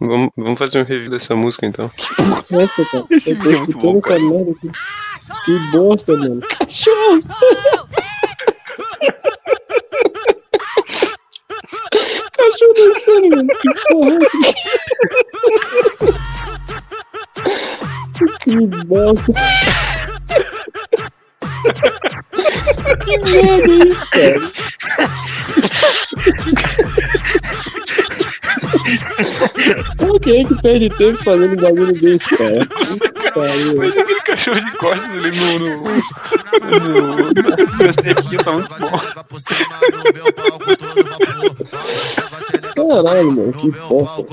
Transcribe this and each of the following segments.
Vamos, vamos fazer um review dessa música então. Essa, cara. Esse Eu tô vídeo é muito bom, essa merda aqui. Que bosta, mano. Cachorro! Cachorro dançando, mano. Que porra é essa? Que bosta. Que merda é isso, cara? Por que é que perde tempo fazendo um bagulho desse, cara? Mas aquele cachorro de costas ali no. no. no. no cerquinho tá muito bom. Caralho, mano, que bosta.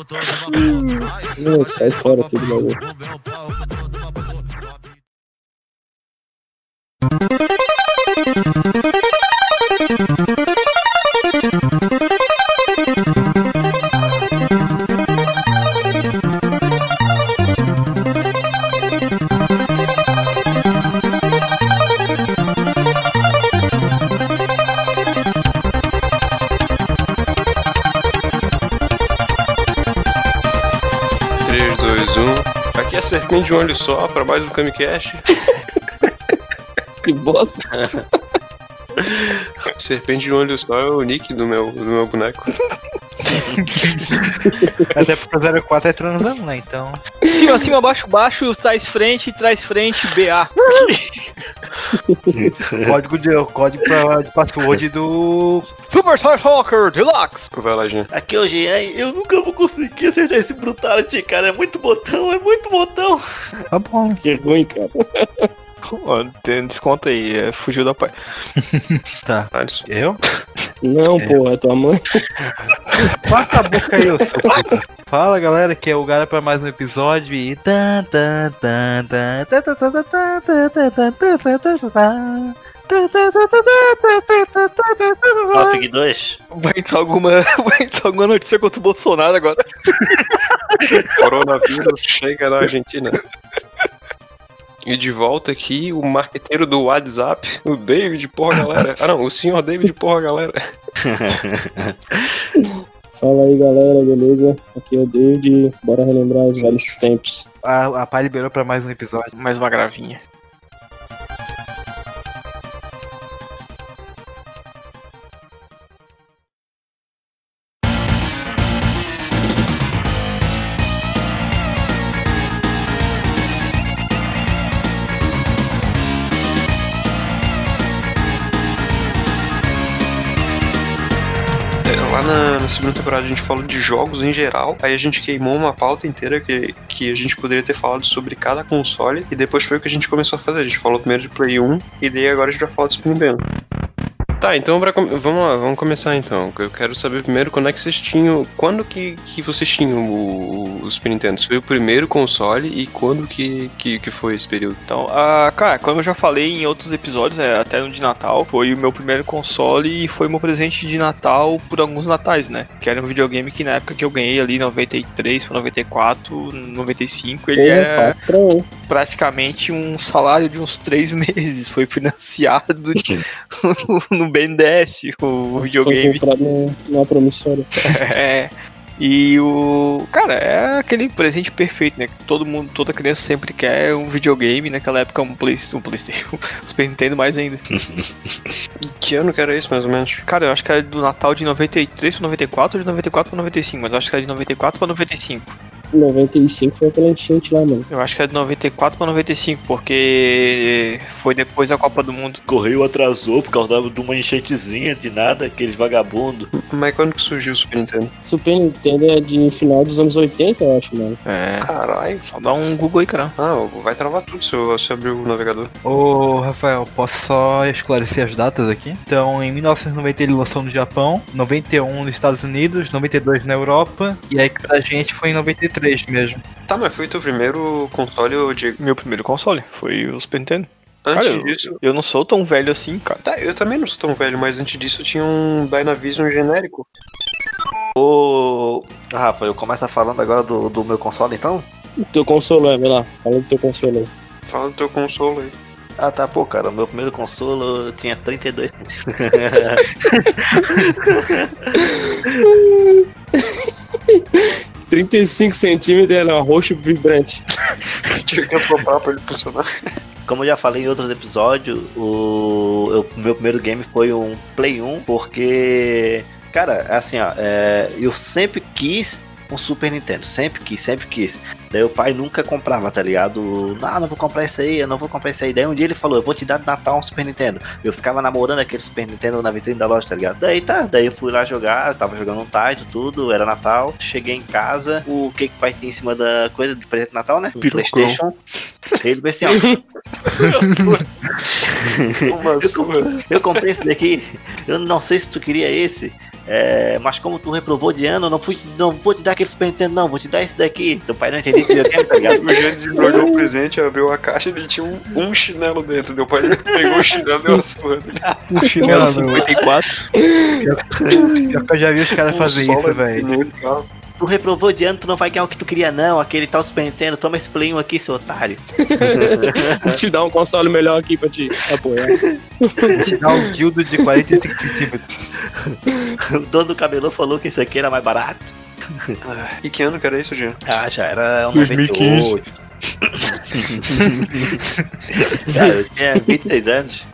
Não, sai fora aqui do bagulho. Três, Aqui é Serpente de um olho só pra mais um Camicast. Que bosta. Serpente de um olho só é o nick do meu, do meu boneco. Até porque o 04 é transão, né? Então. Cima, cima, baixo, baixo, trás frente, trás frente, BA. Código de código pra, de password do. Super Star Talker Deluxe. Vai lá, Jean. Aqui hoje, eu nunca vou conseguir acertar esse Brutality, cara. É muito botão, é muito botão. Tá bom. Que ruim, cara. Desconto aí, é, fugiu da pai. Tá. Eu? Não, é. porra, tua mãe. Passa a boca aí, seu Fala galera, que é o Gara pra mais um episódio e. Topic 2. Vai entrar alguma, vai entrar alguma notícia contra o Bolsonaro agora. Coronavírus chega na Argentina. E de volta aqui, o marqueteiro do WhatsApp, o David, porra galera. Ah não, o senhor David, porra galera. Fala aí, galera, beleza? Aqui é o David. Bora relembrar os velhos tempos. A, a pai liberou pra mais um episódio. Mais uma gravinha. Segunda temporada a gente falou de jogos em geral, aí a gente queimou uma pauta inteira que, que a gente poderia ter falado sobre cada console, e depois foi o que a gente começou a fazer. A gente falou primeiro de Play 1, e daí agora a gente vai falar do Super Nintendo. Tá, então pra vamos lá, vamos começar então. Eu quero saber primeiro quando é que vocês tinham. Quando que, que vocês tinham o, o Super Nintendo? Foi o primeiro console e quando que, que, que foi esse período? Então, ah, cara, como eu já falei em outros episódios, é, até no de Natal, foi o meu primeiro console e foi meu presente de Natal por alguns natais, né? Que era um videogame que na época que eu ganhei ali, 93 para 94, 95, ele é praticamente um salário de uns três meses. Foi financiado no BNDES, o Foi videogame. comprado num- numa promissória. É. E o. Cara, é aquele presente perfeito, né? Que todo mundo, toda criança sempre quer um videogame. Naquela época, um, Play, um PlayStation. Um Super Nintendo mais ainda. Que ano que era isso, mais ou menos? Cara, eu acho que era do Natal de 93 pra 94 ou de 94 pra 95. Mas eu acho que era de 94 pra 95. 95 foi aquela enchente lá, mano. Eu acho que era de 94 pra 95, porque foi depois da Copa do Mundo. Correio atrasou por causa de uma enchetezinha de nada, aqueles vagabundos. Mas quando que surgiu o Super Nintendo? Super Nintendo é de final dos anos 80, eu acho, mano. É. Caralho. Só dá um Google aí, cara. Ah, vai travar tudo se eu, se eu abrir o navegador. Ô, Rafael, posso só esclarecer as datas aqui? Então, em 1990 ele lançou no Japão, 91 nos Estados Unidos, 92 na Europa, e aí pra gente foi em 93 mesmo. Tá, mas foi teu primeiro console, ô Diego? Meu primeiro console foi o Super Nintendo. Antes Cara, eu- disso. Eu não sou tão velho assim, cara. Tá, eu também não sou tão velho, mas antes disso eu tinha um Dynavision genérico. Ô. Rafa, eu começo falando agora do, do meu console então? O teu console, é, vai lá. Fala do teu console aí. Fala do teu console aí. Ah tá, pô, cara, o meu primeiro console eu tinha 32. 35 centímetros era roxo vibrante. Tinha que acoplar pra ele funcionar. Como eu já falei em outros episódios, o eu- o meu primeiro game foi um Play 1, porque, cara, assim, ó, é, eu sempre quis um Super Nintendo, sempre quis, sempre quis. Daí o pai nunca comprava, tá ligado? Não, não vou comprar isso aí, eu não vou comprar isso aí. Daí um dia ele falou, eu vou te dar de Natal um Super Nintendo. Eu ficava namorando aquele Super Nintendo na vitrine da loja, tá ligado? Daí tá, daí eu fui lá jogar, eu tava jogando um Taito, tudo, era Natal. Cheguei em casa, o que que o pai tinha em cima da coisa de presente de Natal, né? Pirocão. Playstation. Ele disse assim, ó, eu comprei esse daqui, eu não sei se tu queria esse, é, mas como tu reprovou de ano, eu não, fui, não vou te dar aquele Super Nintendo, não, vou te dar esse daqui. Teu pai não entendeu de videogame, tá ligado? O Jean desembrulhou o presente, abriu a caixa e ele tinha um, um chinelo dentro. Meu pai pegou o chinelo e deu uma surra. Um chinelo Mano. 54. Pior que eu já vi os caras Um fazer isso, velho. Tu reprovou de ano, tu não vai ganhar o que tu queria, não. Aquele tal Super Nintendo, toma esse Play 1 aqui, seu otário. Vou te dar um console melhor aqui pra te apoiar. Vou te dar um dildo de 45 centímetros. O dono do cabelô falou que isso aqui era mais barato. Ah, E que ano que era isso, Jean? Ah, já era um 2015. 98. Cara, eu tinha 26 anos.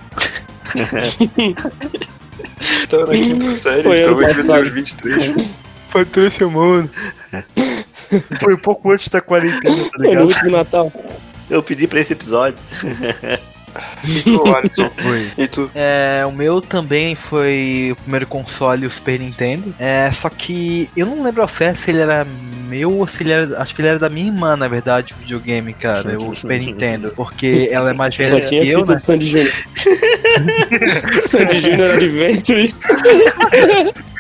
Tava na quinta série, Foi então eu devia ter uns 23. Foi três semanas. Foi um pouco antes da quarentena, tá Foi no ligado? último Natal. Eu pedi pra esse episódio. E tu, Alisson? Foi. E tu? É, o meu também foi o primeiro console, o Super Nintendo. É, só que eu não lembro ao certo se ele era meu ou se ele era. Acho que ele era da minha irmã, na verdade, o videogame, cara, o Super Nintendo. Porque ela é mais Só velha tinha que eu, né? do Sandy Júnior. Sandy Júnior Adventure.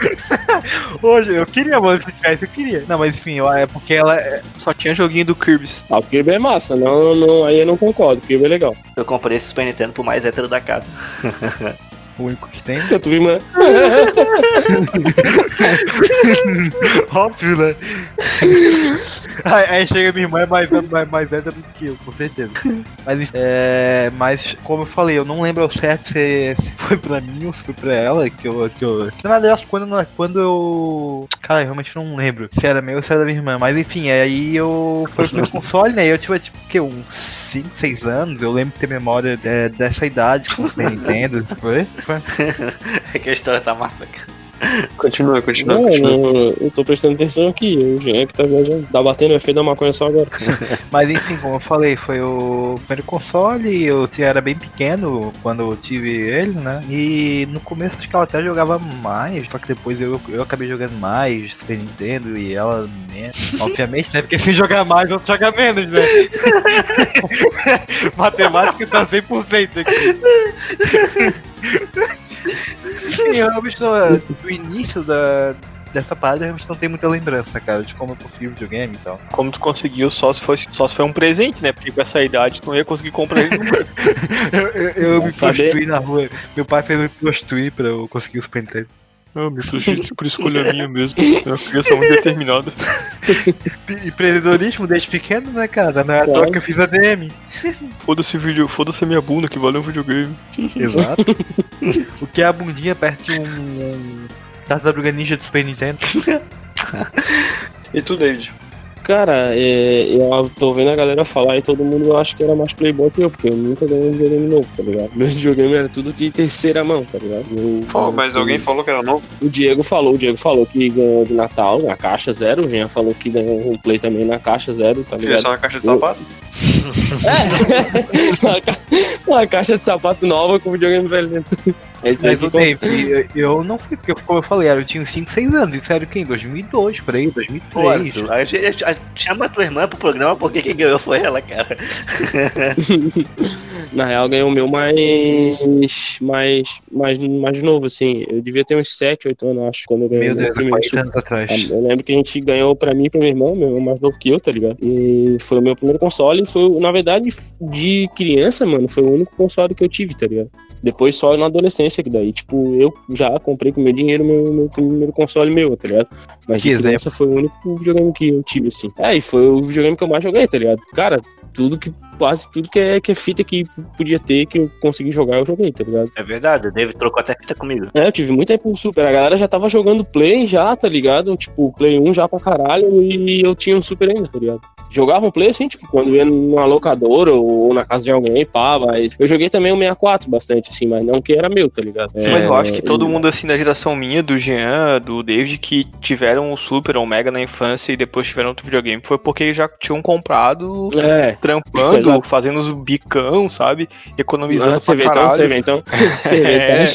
Hoje, eu queria, mano, se tivesse, eu queria. Não, mas enfim, é porque ela é. Só tinha joguinho do Kirby. Ah, o Kirby é massa. Não, não, aí eu não concordo. O Kirby é legal. Eu comprei esse Super Nintendo pro mais hétero da casa. O único que tem. A tua irmã. Óbvio, né? aí, chega minha irmã é mais, mais, mais hétero do que eu, com certeza. Mas, é, mas, como eu falei, eu não lembro ao certo se, se foi pra mim ou se foi pra ela que eu. Que eu na verdade, que quando, quando eu. Cara, eu realmente não lembro se era meu ou se era da minha irmã. Mas enfim, aí eu. Foi pro console, né? Eu tive tipo o quê? Uns 5, 6 anos. Eu lembro de ter memória é, dessa idade com o Nintendo. Foi? É que a história tá massa, cara. Continua, continua, Não, continua. não, eu tô prestando atenção aqui. O Jean que tá viajando. Tá batendo o efeito da maconha só agora. Mas enfim, como eu falei, foi o primeiro console, eu era bem pequeno quando eu tive ele, né? E no começo acho que ela até jogava mais, só que depois eu, eu acabei jogando mais Super Nintendo e ela menos. Obviamente, né? Porque se jogar mais, eu joga menos, né? Matemática tá 100% aqui. Sim, eu realmente não, do início da, dessa parada, eu realmente não tenho muita lembrança, cara, de como eu consegui o videogame e tal. Como tu conseguiu só se, fosse, só se foi um presente, né? Porque com essa idade tu não ia conseguir comprar ele nunca. Eu, eu, eu me Saber. prostituí na rua. Meu pai fez eu me prostituir pra eu conseguir o Super Ah, me sujeito por escolha minha mesmo. É uma criança muito determinada. Empreendedorismo desde pequeno, né, cara? Não é Claro. toa que eu fiz ADM. Foda-se vídeo, foda-se a minha bunda que valeu um videogame. Exato. o que é a bundinha perto de um, um Tartaruga Ninja do Super Nintendo? E tu, David? Cara, é, eu tô vendo a galera falar e todo mundo acha que era mais playboy que eu, porque eu nunca ganhei um videogame novo, tá ligado? Meus videogames eram tudo de terceira mão, tá ligado? Eu- Pô, mas alguém falou que era novo? O Diego falou, o Diego falou que ganhou de Natal na caixa zero, o Jean falou que ganhou um play também na caixa zero, tá ligado? só na caixa de sapato? É, uma, ca- uma caixa de sapato nova com videogame velho dentro. Aí Mas o Dave, eu, eu não fui, porque como eu falei, eu tinha uns 5, 6 anos. Isso era o quê? Em 2002, por aí, 2003. Pô, chama a tua irmã pro programa porque quem ganhou foi ela, cara. Na real, ganhou o meu mais, mais, mais, mais novo, assim. Eu devia ter uns 7, 8 anos, acho, quando eu ganhei Meu meu Deus, primeiro 40 Super anos atrás. Eu lembro que a gente ganhou pra mim e pra minha irmã, meu irmão mais novo que eu, tá ligado? E foi o meu primeiro console. e Foi, na verdade, de criança, mano, foi o único console que eu tive, tá ligado? Depois só na adolescência, que daí, tipo, eu já comprei com meu dinheiro meu, meu primeiro console meu, tá ligado? Mas criança foi o único videogame que eu tive, assim. É, e foi o videogame que eu mais joguei, tá ligado? Cara, tudo que. Quase tudo que é, que é fita que podia ter, que eu consegui jogar, eu joguei, tá ligado? É verdade, o David trocou até fita comigo. É, eu tive muito tempo Super. A galera já tava jogando Play já, tá ligado? Tipo, Play 1 já pra caralho e eu tinha um Super ainda, tá ligado? Jogava um Play assim, tipo, quando ia numa locadora ou na casa de alguém, pá, mas eu joguei também o 64 bastante, assim, mas não que era meu, tá ligado? Mas eu É, acho que todo mundo, assim, da geração minha, do Jean, do David, que tiveram o Super ou o Mega na infância e depois tiveram outro videogame, foi porque já tinham comprado É. trampando, Exato. fazendo os bicão, sabe? Economizando Ah, você vê pra então, você caralho. vê É.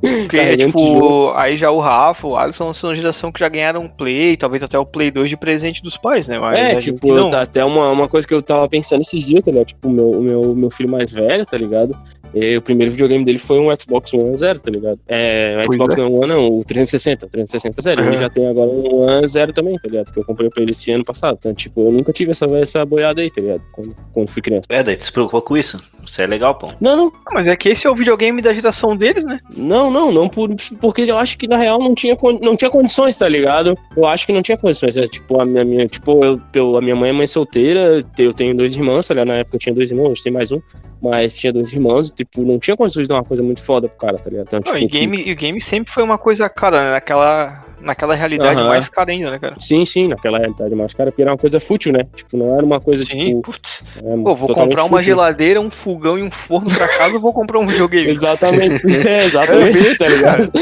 Porque, Carregando tipo, aí já o Rafa, o Alisson são uma geração que já ganharam um Play, talvez até o Play 2 de presente dos pais, né? Mas É, gente tipo, não. até uma, uma coisa que eu tava pensando esses dias, tá ligado? Tipo, o meu, meu, meu filho mais velho, tá ligado? E o primeiro videogame dele foi um Xbox One Zero, tá ligado? É, o Xbox One não, o 360, 360 Zero. Ele Aham. já tem agora um One Zero também, tá ligado? Que eu comprei pra ele esse ano passado. Então, tipo, eu nunca tive essa, essa boiada aí, tá ligado? Quando, quando fui criança. É, David, se preocupa com isso. Isso é legal, pô. Não, não, Ah, Mas é que esse é o videogame da geração deles, né? Não, não, não por, porque eu acho que na real não tinha, não tinha condições, tá ligado? Eu acho que não tinha condições. É, tipo, a minha, minha- tipo, eu, eu- a minha mãe é mãe solteira, eu tenho dois irmãos, tá ligado? Na época eu tinha dois irmãos, hoje tem mais um, mas tinha dois irmãos, e, tipo, não tinha condições de dar uma coisa muito foda pro cara, tá ligado? Então, Não, tipo, e game, e game sempre foi uma coisa cara, né? Naquela, naquela realidade mais cara ainda, né, cara? Sim, sim, naquela realidade mais cara, porque era uma coisa fútil, né? Tipo, não era uma coisa, Sim, tipo. putz. é, Pô, vou comprar uma fútil. geladeira, um fogão e um forno pra casa, vou comprar um videogame. Exatamente, é, exatamente, tá ligado?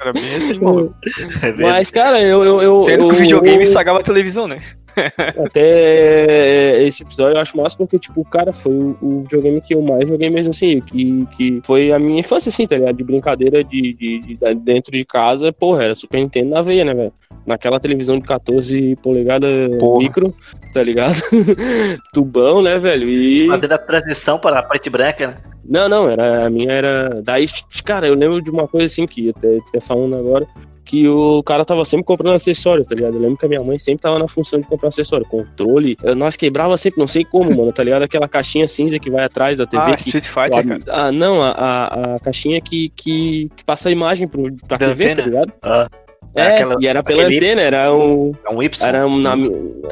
Era bem assim, mano. É. Mas, cara, eu. eu, eu Sendo eu, que o videogame eu- estragava a televisão, né? Até esse episódio eu acho massa porque, tipo, cara, foi o, o videogame que eu mais joguei mesmo, assim, que, que foi a minha infância, assim, tá ligado? De brincadeira de, de, de- dentro de casa, porra, era Super Nintendo na veia, né, velho? Naquela televisão de 14 polegadas Porra. micro, tá ligado? Tubão, né, velho? E. Fazendo a transição para a parte branca, né? Não, não, era, a minha era. Daí, cara, eu lembro de uma coisa assim que até, até falando agora. Que o cara tava sempre comprando acessório, tá ligado? Eu lembro que a minha mãe sempre tava na função de comprar acessório. Controle. Nós quebrava sempre, não sei como, mano, tá ligado? Aquela caixinha cinza que vai atrás da TV. Ah, que, Street Fighter, cara. ah, não, a, a, a caixinha que, que, que passa a imagem pro, pra Da TV, antena? tá ligado? Ah, É, aquela- e era pela antena, era um. é um Y. Era um, na,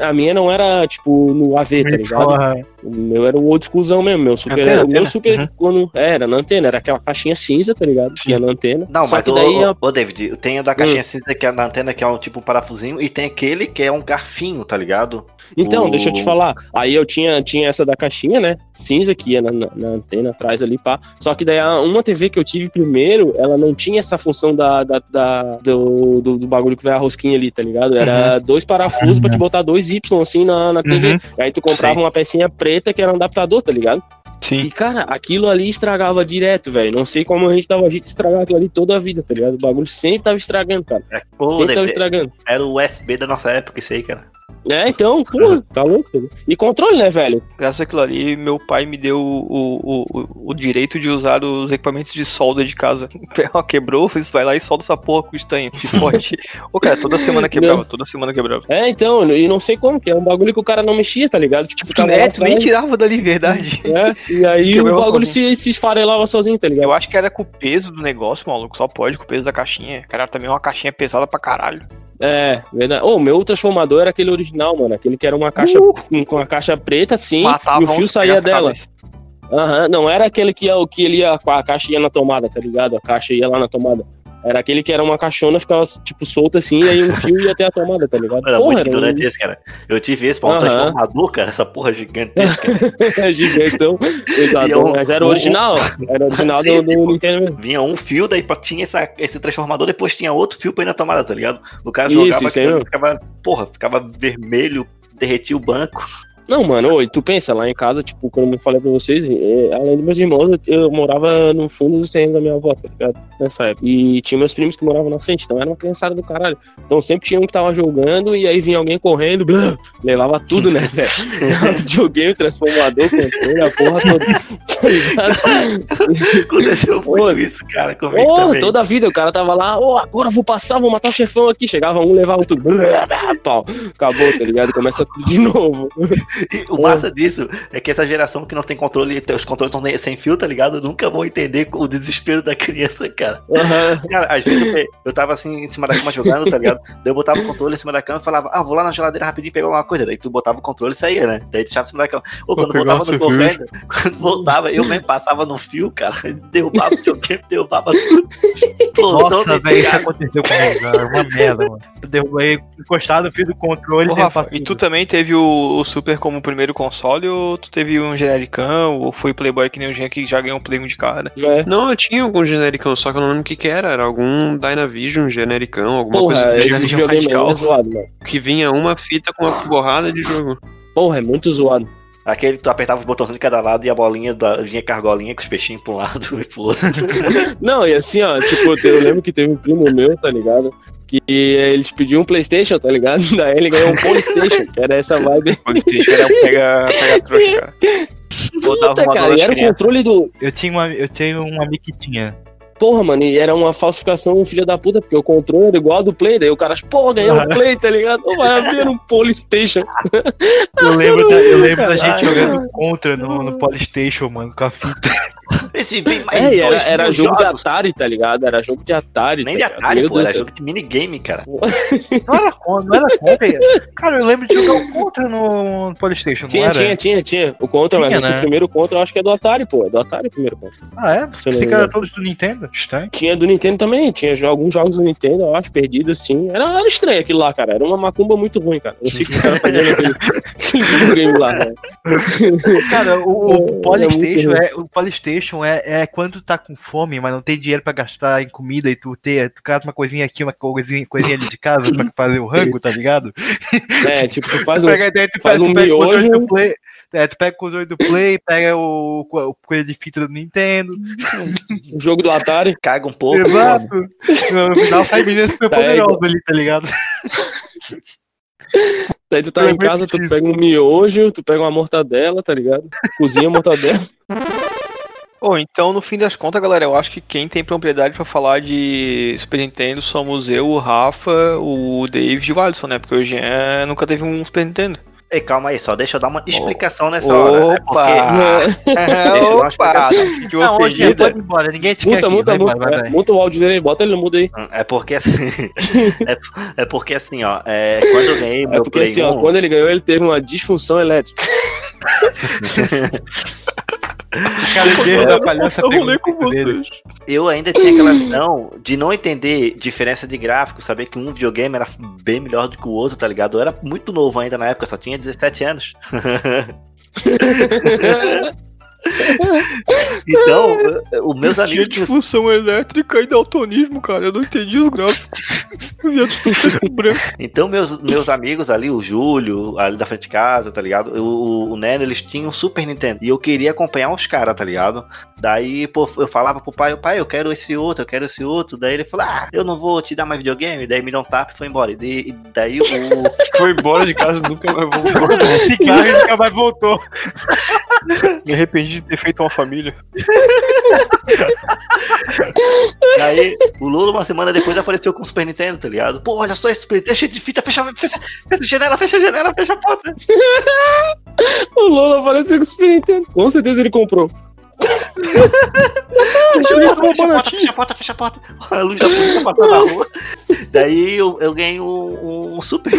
a minha não era, tipo, no AV, tá ligado? Porra, O meu era o old schoolzão mesmo, meu super. Antena, o meu antena? super Uhum. quando é, era na antena, era aquela caixinha cinza, tá ligado? Tinha na antena. Não, Só mas que o, daí a- ô, David, tem o da caixinha cinza que é na antena, que é um tipo um parafusinho, e tem aquele que é um garfinho, tá ligado? Então, o- deixa eu te falar. Aí eu tinha, tinha essa da caixinha, né? Cinza, que ia na, na- na antena atrás ali, pá. Só que daí a- uma TV que eu tive primeiro, ela não tinha essa função da, da, da- do, do, do bagulho que vai a rosquinha ali, tá ligado? Era dois parafusos pra te botar dois Y assim na, na TV. Uhum. Aí tu comprava Sim. uma pecinha preta que era um adaptador, tá ligado? E, Sim. cara, aquilo ali estragava direto, velho. Não sei como a gente dava jeito de estragar aquilo ali toda a vida, tá ligado? O bagulho sempre tava estragando, cara. É, pô, sempre tava David, estragando. era o USB da nossa época, isso aí, cara. É, então, pô, tá louco. tá louco. E controle, né, velho? Graças àquilo ali, meu pai me deu o, o, o, o direito de usar os equipamentos de solda de casa. Ela quebrou, você vai lá e solda essa porra com estanho. Se fode. Ô, cara, toda semana quebrava, Não. toda semana quebrava. É, então, e não sei como, que é um bagulho que o cara não mexia, tá ligado? Tipo, Tu, tava né, tu nem tirava dali, verdade. é, e aí Quebrava o bagulho se, se esfarelava sozinho, tá ligado? Eu acho que era com o peso do negócio, maluco. Só pode com o peso da caixinha. Cara, também é uma caixinha pesada pra caralho. É, verdade. Ô, meu transformador era aquele original, mano. Aquele que era uma caixa Uh! com, com a caixa preta, assim, Matava e o fio saía dela. Aham, não era aquele que, ia- que ele ia, a caixa ia na tomada, tá ligado? A caixa ia lá na tomada. Era aquele que era uma caixona, ficava, tipo, solta assim, e aí um fio ia até a tomada, tá ligado? Era Porra, muito era um ignorante esse, cara. Eu tive esse pra um transformador, cara, essa porra gigantesca. gigantão. Exato, eu- mas era original. Era original Sim, do, sim, do. Nintendo mesmo. Vinha um fio, daí tinha essa, esse transformador, depois tinha outro fio pra ir na tomada, tá ligado? O cara Isso, jogava, isso ficava, porra, ficava vermelho, derretia o banco. Não, mano, e tu pensa, lá em casa, tipo, como eu falei pra vocês, é, além dos meus irmãos, eu, eu morava no fundo do terreno da minha avó, tá ligado? Nessa época. E tinha meus primos que moravam na frente, então era uma criançada do caralho. Então sempre tinha um que tava jogando e aí vinha alguém correndo, blá, levava tudo, né, velho? Videogame, transformador, controle, a porra toda. Tá ligado? Aconteceu muito isso, cara, comigo Ô, também. toda a vida o cara tava lá, ô, agora eu vou passar, vou matar o chefão aqui. Chegava um, levava tudo. Blá, blá, pau. Acabou, tá ligado? Começa tudo de novo. O massa disso é que essa geração que não tem controle, os controles estão sem fio, tá ligado? Nunca vão entender o desespero da criança, cara. Aham. Cara, às vezes eu, eu tava assim em cima da cama jogando, tá ligado? Daí eu botava o controle em cima da cama e falava, ah, vou lá na geladeira rapidinho pegar alguma coisa. Daí tu botava o controle e saía, né? Daí tu deixava em cima da cama. Ou quando voltava no correndo, quando voltava, eu mesmo passava no fio, cara, derrubava o videogame, derrubava tudo. Nossa, velho, isso aconteceu comigo, cara. Uma merda, mano. Eu derrubei encostado fio do controle Ô, e Rafa, e tu também teve o, o Super como primeiro console ou tu teve um genericão ou foi Playboy que nem o Jean que já ganhou um Play 1 de cara? É. Não, eu tinha algum genericão, só que eu não lembro o que que era. Era algum Dynavision genericão, alguma Porra, coisa esse Dynavision aí radical. é zoado, mano. que vinha uma fita com uma borrada de jogo. Porra, é muito zoado. Aquele que tu apertava os botões de cada lado e a bolinha da, vinha com a argolinha com os peixinhos pra um lado e pro outro. Não, e assim, ó, tipo, eu lembro que teve um primo meu, tá ligado? Que ele te pediu um Playstation, tá ligado? Daí ele ganhou um Polystation, que era essa vibe. PlayStation era um pega, pega trouxa, cara. Botava Puta, uma cara, e era o controle do. Eu tinha, uma, eu tinha um amigo que tinha. Porra, mano, e era uma falsificação filha da puta, porque o controle era igual ao do Play, daí o cara, pô, ganhou um Play, tá ligado? Não vai haver um Polystation. Eu lembro da, eu lembro da gente jogando contra no, no Polystation, mano, com a fita. Esse vem mais É, e dois era, era jogo jogos. de Atari, tá ligado? Era jogo de Atari. Nem tá de? Atari, Meu pô, Deus era jogo de minigame, cara. Não era contra, não era contra. Cara, eu lembro de jogar o contra no, não Tinha, era? tinha, tinha, tinha. O Contra, Tinha, mas né? o primeiro Contra eu acho que é do Atari, pô. É do Atari o primeiro Contra. Ah, é? Se eu não Pensei me que era todos do Nintendo. Estranho. Tinha do Nintendo também, tinha alguns jogos do Nintendo, eu acho, perdidos, sim. Era, era estranho aquilo lá, cara. Era uma macumba muito ruim, cara. Eu sei que o cara fazendo aquele, aquele videogame lá, né? Cara, o, É, o é Polystation, é, o Polystation é, é quando tu tá com fome, mas não tem dinheiro pra gastar em comida e tu ter, tu casa uma coisinha aqui, uma coisinha, coisinha ali de casa pra fazer o rango, tá ligado? É, tipo, tu faz Tu um. pega, daí tu faz pega, um tu pega o controle miojo. do Play, é, tu pega o controle do Play, pega o, o coisa de fita do Nintendo. um jogo do Atari. Caga um pouco. Exato. No final sai meninas super Tá, é poderosas ali, tá ligado? Daí tu tá É em casa, tu difícil. pega um miojo, tu pega uma mortadela, tá ligado? Cozinha a Bom, então no fim das contas, galera, eu acho que quem tem propriedade pra falar de Super Nintendo somos eu, o Rafa, o David e o Alisson, né? Porque o Jean nunca teve um Super Nintendo. Ei, calma aí, só deixa eu dar uma explicação nessa hora. É Opa! porque- Deixa eu dar uma Opa! explicação. Se sentiu Não, hoje ofendida. pode ir embora, ninguém te quer Muta, aqui. muta, vai embora, muta. vai, é, vai. Muta o áudio dele, bota ele no mudo aí. É porque assim. é, é porque assim, ó. É, quando eu ganhei É meu porque Play assim, ó, 1, quando ele ganhou, ele teve uma disfunção elétrica. Da palhaça Eu rolei com vocês. eu ainda tinha aquela visão de não entender diferença de gráfico, saber que um videogame era bem melhor do que o outro, tá ligado? Eu era muito novo ainda na época, só tinha 17 anos. então, os meus Tinha amigos tinham disfunção elétrica e daltonismo, cara. Eu não entendi os gráficos. Então, meus, meus amigos ali, o Júlio, ali da frente de casa, tá ligado? O, o, o Neno, eles tinham um Super Nintendo. E eu queria acompanhar os caras, tá ligado? Daí, pô, eu falava pro pai, pai, eu quero esse outro, eu quero esse outro. Daí ele falou, ah, eu não vou te dar mais videogame. Daí me deu um tapa e foi embora. E, daí- e daí o. Foi embora de casa e nunca mais voltou. Cigarro e nunca mais voltou. Me arrependi de ter feito uma família. daí o Lula, uma semana depois, apareceu com o Super Nintendo, tá ligado? Pô, olha só esse Super Nintendo cheio de fita, fecha, fecha, fecha a janela, fecha a janela, fecha a porta. O Lola apareceu com o Super Nintendo. Com certeza ele comprou. Fecha a porta, fecha a porta, fecha a porta, fecha a porta. A luz da polícia passando na rua. Daí eu, eu ganhei um, um Super.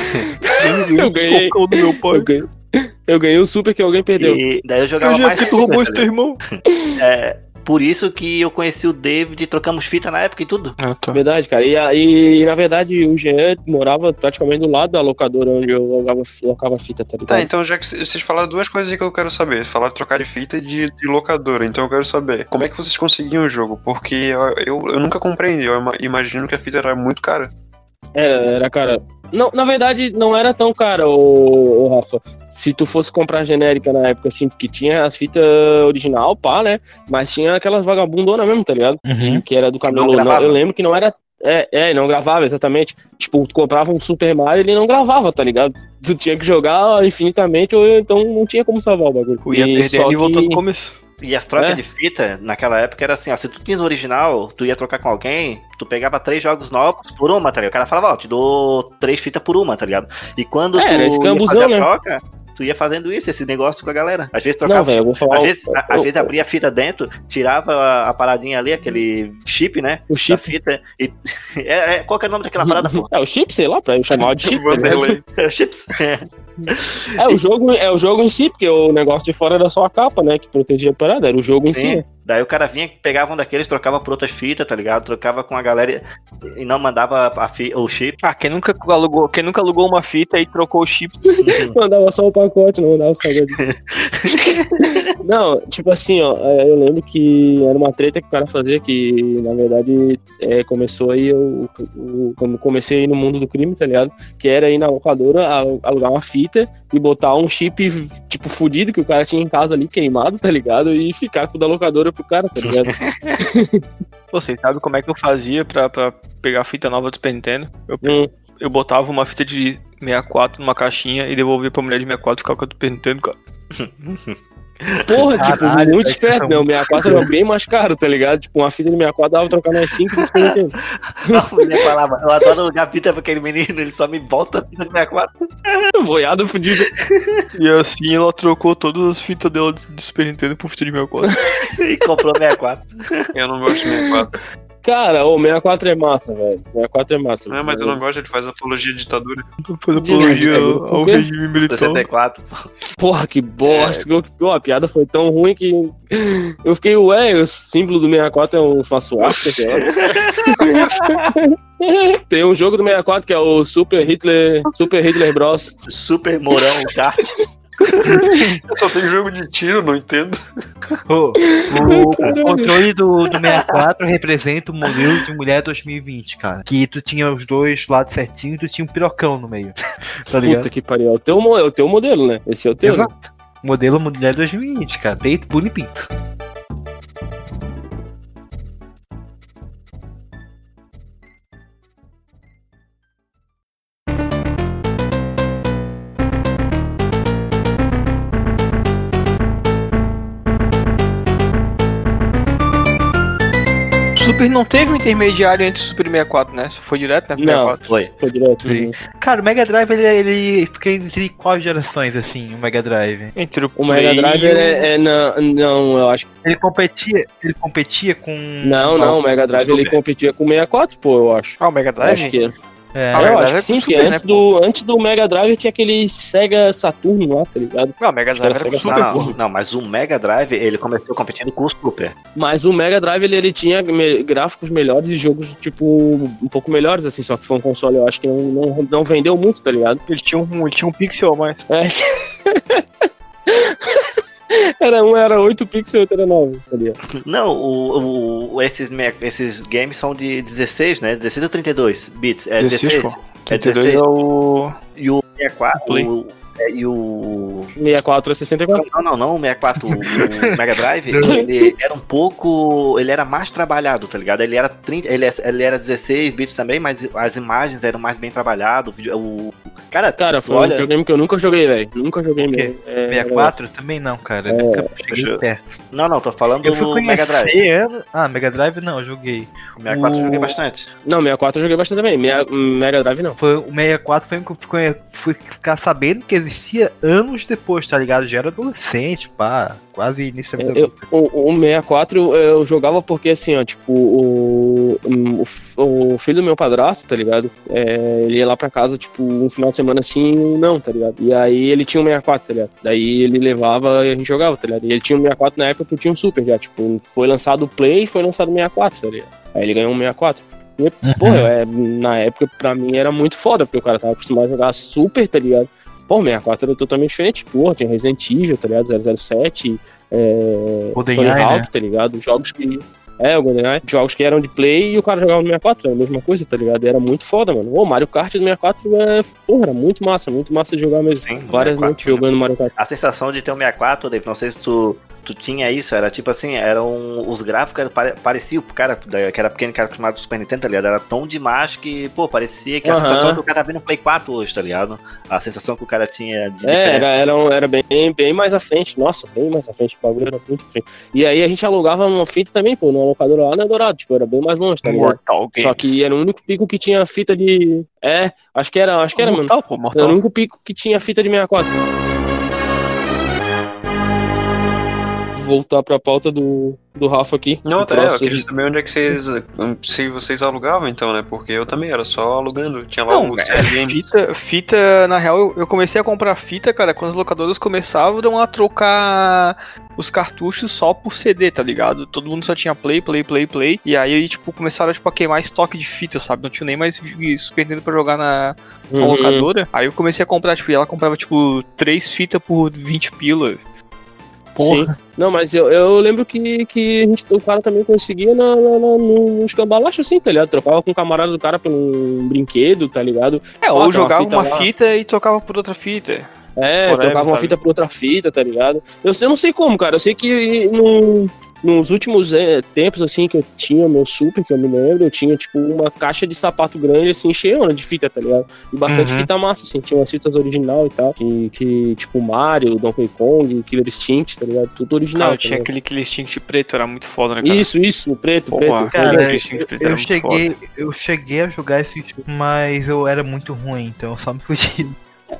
Eu ganhei. Cocão do meu pai. Eu ganhei, eu ganhei o Super que alguém perdeu. E daí eu jogava Eu já mais que tu roubou esse teu irmão. É, por isso que eu conheci o David e trocamos fita na época e tudo. Ah, tá. Verdade, cara. E, e, e, na verdade o Jean morava praticamente do lado da locadora onde eu locava, locava fita, tá ligado? Tá, então já que vocês falaram duas coisas que eu quero saber. Falaram de trocar de fita e de, de locadora. Então eu quero saber como é que vocês conseguiam o jogo. Porque eu, eu, eu nunca compreendi. Eu ima- imagino que a fita era muito cara. Era, era cara. Não, na verdade, não era tão cara, ô, ô, Rafa. Se tu fosse comprar genérica na época, assim, porque tinha as fitas original, pá, né? Mas tinha aquelas vagabundonas mesmo, tá ligado? Que era do camelô. Não, eu lembro que não era. É, é, não gravava, exatamente. Tipo, tu comprava um Super Mario ele não gravava, tá ligado? Tu tinha que jogar infinitamente, ou então não tinha como salvar o bagulho. Eu ia E perder e voltou que- no começo. E as trocas É. de fita, naquela época, era assim, ó, se tu tinhas o original, tu ia trocar com alguém, tu pegava três jogos novos por uma, tá ligado? O cara falava, ó, te dou três fitas por uma, tá ligado? E quando É, tu era esse ia cambuzão, fazer a né? troca, Tu ia fazendo isso, esse negócio com a galera. Às vezes Não, trocava. eu vou falar. às o- vezes, às o- vezes abria a fita dentro, tirava a, a paradinha ali, aquele chip, né? o Da chip. fita. E, é, é, qual que é o nome daquela parada? É, o chip, sei lá, pra eu chamar de chip. Vanderlei. É, Chips. É o jogo, é o jogo em si, porque o negócio de fora era só a capa, né? Que protegia a parada, era o jogo em si. Sim. Daí o cara vinha, pegava um daqueles, trocava por outras fitas, tá ligado? Trocava com a galera e não mandava a fi- o chip. Ah, quem nunca alugou, quem nunca alugou uma fita e trocou o chip. Mandava só o pacote, não mandava o salgado. não, tipo assim, ó, é, eu lembro que era uma treta que o cara fazia que, na verdade, é, começou aí, eu, eu, comecei aí no mundo do crime, tá ligado? Que era ir na locadora, al- alugar uma fita e botar um chip, tipo, fudido que o cara tinha em casa ali, queimado, tá ligado? E ficar com o da locadora pro cara, tá ligado? Vocês sabem como é que eu fazia pra, pra pegar a fita nova do Super Nintendo? Eu, Hum. eu botava uma fita de 64 numa caixinha e devolvia pra mulher de 64 e ficava com a do Super Nintendo, cara. Porra, tipo, Caralho, muito velho, esperto, né? O 64 era bem mais caro, tá ligado? Tipo, uma fita de 64 dava pra trocar mais 5 do Super Nintendo. A mulher falava, eu adoro alugar fita pra aquele menino, ele só me volta a fita do 64. Boiado fudido. E assim ela trocou todas as fitas dela de Super Nintendo por fita de 64. e comprou 64. Eu não gosto de 64. Cara, o 64 é massa, velho. 64 é massa. Não, mas eu não gosto, ele faz apologia à ditadura. Faz apologia ao regime militar. 64. Porra, que bosta. Pô, a piada foi tão ruim que eu fiquei, ué, o símbolo do 64 é um lá. Tem um jogo do 64 que é o Super Hitler, Super Hitler Bros. Super Mourão, kart. Só tem jogo de tiro, não entendo. O, o- o controle do, do 64 representa o modelo de mulher 2020, cara. Que tu tinha os dois lados certinho e tu tinha um pirocão no meio. Tá ligado? Puta que pariu. É o teu, é o teu modelo, né? Esse é o teu. né? Exato. Modelo mulher 2020, cara. Peito, pulo e pinto. Super não teve um intermediário entre o Super e 64, né? Foi direto, né? Não. 64. Foi. Foi direto. Sim. né? Cara, o Mega Drive ele, ele fica entre quais gerações, assim, o Mega Drive? Entre o, O Mega Drive o- é, é não, não, eu acho que. Ele competia, ele competia com. Não, não, o Mega Drive ele Super. competia com o 64, pô, eu acho. Ah, o Mega Eu Drive? acho que É, Ah, eu acho Drive que é sim, porque Super, antes, né, do, antes do Mega Drive tinha aquele Sega Saturn lá, tá ligado? Não, o Mega que era Drive era com Sega Super. Não, não, mas o Mega Drive, ele começou competindo com o Super. Mas o Mega Drive ele, ele tinha me- gráficos melhores e jogos, tipo, um pouco melhores, assim, só que foi um console, eu acho que não, não, não vendeu muito, tá ligado? Ele tinha um, ele tinha um pixel a mais. É. era um era 8 pixels e outro era 9, tá ligado? Não, o, o- esses, esses games são de 16, né? 16 ou 32 bits? É 16. pô. É 32 16. é o. E o 64, Play. o, é, e o 64 a 64. Não, não, não, o 64, o, o Mega Drive, ele era um pouco. Ele era mais trabalhado, tá ligado? Ele era 30, ele, é- ele era 16 bits também, mas as imagens eram mais bem trabalhadas. O, o- cara, Cara, foi um olha, videogame que eu nunca joguei, velho. Nunca joguei O mesmo. É, 64 também não, cara. Eu nunca cheguei eu- perto. não, não, tô falando Eu fui do Mega Drive. ano- Ah, Mega Drive não, eu joguei. O 64 eu joguei o- bastante. Não, 64 eu joguei bastante também. Mega, Mega Drive não. Foi, o 64 foi o que eu fui- fui ficar sabendo que existia anos depois, tá ligado? Já era adolescente, pá. Quase início da vida Eu, o, o 64 eu, jogava porque, assim, ó, tipo, o, o, o filho do meu padrasto, tá ligado? É, ele ia lá pra casa, tipo, um final de semana assim, não, tá ligado? E aí ele tinha um 64, tá ligado? Daí ele levava e a gente jogava, tá ligado? E ele tinha um 64 na época que eu tinha um Super já, tipo, foi lançado o Play e foi lançado o 64, tá ligado? Aí ele ganhou um 64. E, pô, é, na época, pra mim, era muito foda, porque o cara tava acostumado a jogar Super, tá ligado? Pô, o 64 era totalmente diferente, pô, tinha Resident Evil, tá ligado? 007, é, Tony Hawk, né? tá ligado? Jogos que. É, o GoldenEye. Jogos que eram de play e o cara jogava no 64, era a mesma coisa, tá ligado? Era muito foda, mano. O Mario Kart do 64 é. Porra, era muito massa, muito massa de jogar mesmo. Sim, Várias 64, noites jogando Mario Kart. A sensação de ter um 64, Dave, não sei se tu, tu tinha isso, era tipo assim, eram os gráficos pareciam pro cara que era pequeno, que era acostumado com o Super Nintendo, tá ligado? Era tão demais que, pô, parecia que a Aham. sensação que o cara vendo no Play 4 hoje, tá ligado? A sensação que o cara tinha de É, era, era, um- era bem, bem mais à frente. Nossa, bem mais à frente. O bagulho era muito à frente. E aí a gente alugava uma fita também, pô, numa locadora lá na Dourado. Tipo, era bem mais longe, tá ligado? Mortal Games. Só que era o único pico que tinha fita de. É, acho que era, acho que era, mano. Mortal, pô, Era o Mortal. único pico que tinha fita de 64. Voltar pra pauta do, do Rafa aqui. Não, até, eu queria saber onde é que vocês. Se vocês alugavam então, né? Porque eu também era só alugando. Tinha lá Não, o é, fita, fita, na real, eu, eu comecei a comprar fita, cara, quando as locadoras começavam a trocar os cartuchos só por CD, tá ligado? Todo mundo só tinha play, play, play, play. E aí, tipo, começaram tipo, a queimar estoque de fita, sabe? Não tinha nem mais Super Nintendo pra jogar na, na Uhum. locadora. Aí eu comecei a comprar, tipo, e ela comprava, tipo, três fitas por 20 pila. Sim. Não, mas eu, eu lembro que, que a gente, o cara também conseguia na, na, na, nos cambalachos assim, tá ligado? Trocava com o camarada do cara por um brinquedo, tá ligado? É, Ah, ou tem uma jogava fita uma fita e trocava por outra fita. É, Forever, trocava uma fita por outra fita, tá ligado? Eu, eu não sei como, cara. Eu sei que no, nos últimos é, tempos, assim, que eu tinha meu super, que eu me lembro, eu tinha, tipo, uma caixa de sapato grande, assim, cheia de fita, tá ligado? E bastante Uhum. fita massa, assim. Tinha umas fitas original e tal. Que, que tipo, Mario, Donkey Kong, Killer Instinct, tá ligado? Tudo original. Cara, tá tinha aquele, aquele instinct preto, era muito foda, né, cara? Isso, isso, o preto, o Porra, preto. cara, preto Eu muito cheguei, eu cheguei a jogar esse jogo, mas eu era muito ruim, então eu só me fudi.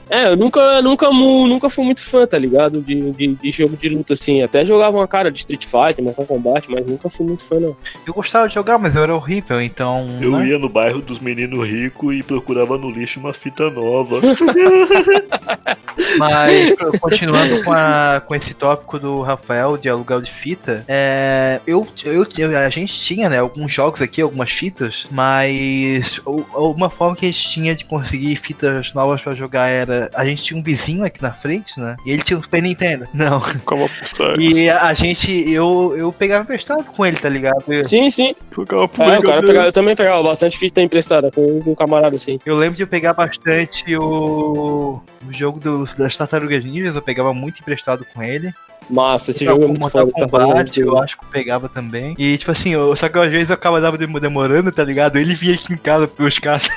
É, eu nunca, nunca, nunca fui muito fã, tá ligado? De, de, de jogo de luta, assim. Até jogava uma cara de Street Fighter, Mortal Kombat, mas nunca fui muito fã, não. Eu gostava de jogar, mas eu era horrível, então. Eu né? ia no bairro dos meninos ricos e procurava no lixo uma fita nova. Mas continuando com, a- com esse tópico do Rafael de aluguel de fita, é, eu, eu, eu- a gente tinha né, alguns jogos aqui, algumas fitas, mas o- uma forma que a gente tinha de conseguir fitas novas pra jogar era a gente tinha um vizinho aqui na frente, né? E ele tinha um Super Nintendo. Não. Ficava pulsando. E a gente, eu, eu pegava emprestado com ele, tá ligado? Eu, Sim, sim. Ficava É, o cara pegava- eu também pegava bastante fita emprestada com, com um camarada, assim. eu lembro de eu pegar bastante o, o jogo dos, das Tartarugas Ninjas, eu pegava muito emprestado com ele. Massa, esse jogo é muito foda. você tá eu acho que eu pegava também. E tipo assim, eu, só que às vezes eu acabava demo- demorando, tá ligado? Ele vinha aqui em casa pelos caras.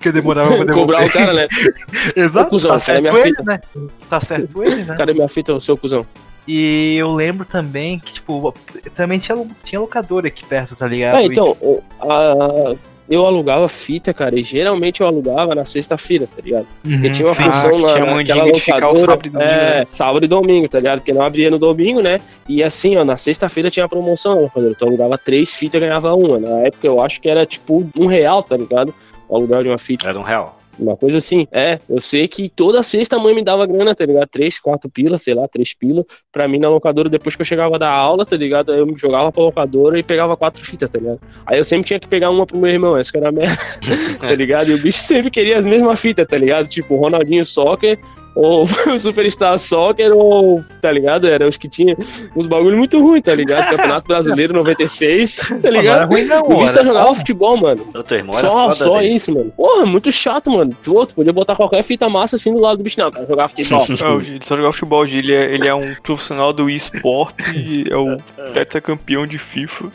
Porque demorava pra. Cobrar o cara, né? Exato, Ô, cuzão, tá minha certo ele, fita? né? Tá certo ele, né? Cadê minha fita, o seu cuzão? E eu lembro também que, tipo, também tinha, tinha locadora aqui perto, tá ligado? Ah, então, a- eu alugava fita, cara, e geralmente eu alugava na sexta-feira, tá ligado? E, Porque Uhum, tinha uma função Ah, que na, tinha naquela mandinga identificar o locadora. sábado e domingo, é, né? sábado e domingo, tá ligado? Porque não abria no domingo, né? E assim, ó, na sexta-feira tinha promoção na locadora. Então eu alugava três fitas e ganhava uma. Na época eu acho que era tipo um real, tá ligado? Aluguel de uma fita. Era um real. Uma coisa assim. É, eu sei que toda sexta a mãe me dava grana, tá ligado? Três, quatro pila, sei lá, três pila. Pra mim na locadora, depois que eu chegava da aula, tá ligado? Aí eu me jogava pra locadora e pegava quatro fitas, tá ligado? Aí eu sempre tinha que pegar uma pro meu irmão, essa que era a merda, tá ligado? E o bicho sempre queria as mesmas fitas, tá ligado? Tipo, Ronaldinho Soccer, ou o Superstar Soccer, ou, tá ligado? Era os que tinha uns bagulho muito ruim, tá ligado? Campeonato Brasileiro 96, tá Não era ligado? ruim não, O bicho só era jogava futebol, mano. Teu irmão Só, só dele. isso, mano. Porra, muito chato, mano. Tu outro podia botar qualquer fita massa assim do lado do bicho, não, cara. Jogar futebol. É, Gil só jogar futebol, ele é, ele é um profissional do esporte, é o tetracampeão de FIFA.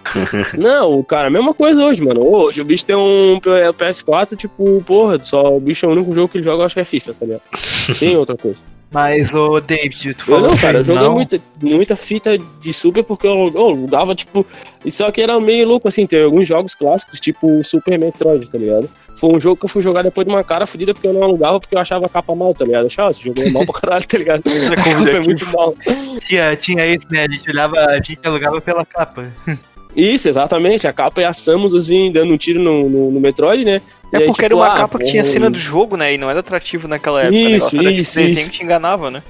não, cara, a mesma coisa hoje, mano. Hoje o bicho tem um P- PS4, tipo, porra, só o bicho é o único jogo que ele joga, eu acho que é FIFA, tá ligado? Tem outra coisa. Mas, ô David, tu Eu falou não, que cara, eu joguei não. muita, muita fita de Super porque eu, eu alugava, tipo. Só que era meio louco, assim, tem alguns jogos clássicos, tipo Super Metroid, tá ligado? Foi um jogo que eu fui jogar depois de uma cara fodida porque eu não alugava porque eu achava a capa mal, tá ligado? Eu achava, esse jogo é mal pra caralho, tá ligado? A capa é muito mal. Tinha, tinha isso, né? A gente olhava, a gente alugava pela capa. Isso, exatamente. A capa é a Samus, assim, dando um tiro no, no, no Metroid, né? É aí, porque tipo, era uma ah, capa que tinha cena do jogo, né? E não era atrativo naquela época. Isso, o negócio era isso, tipo isso. que te enganava, né?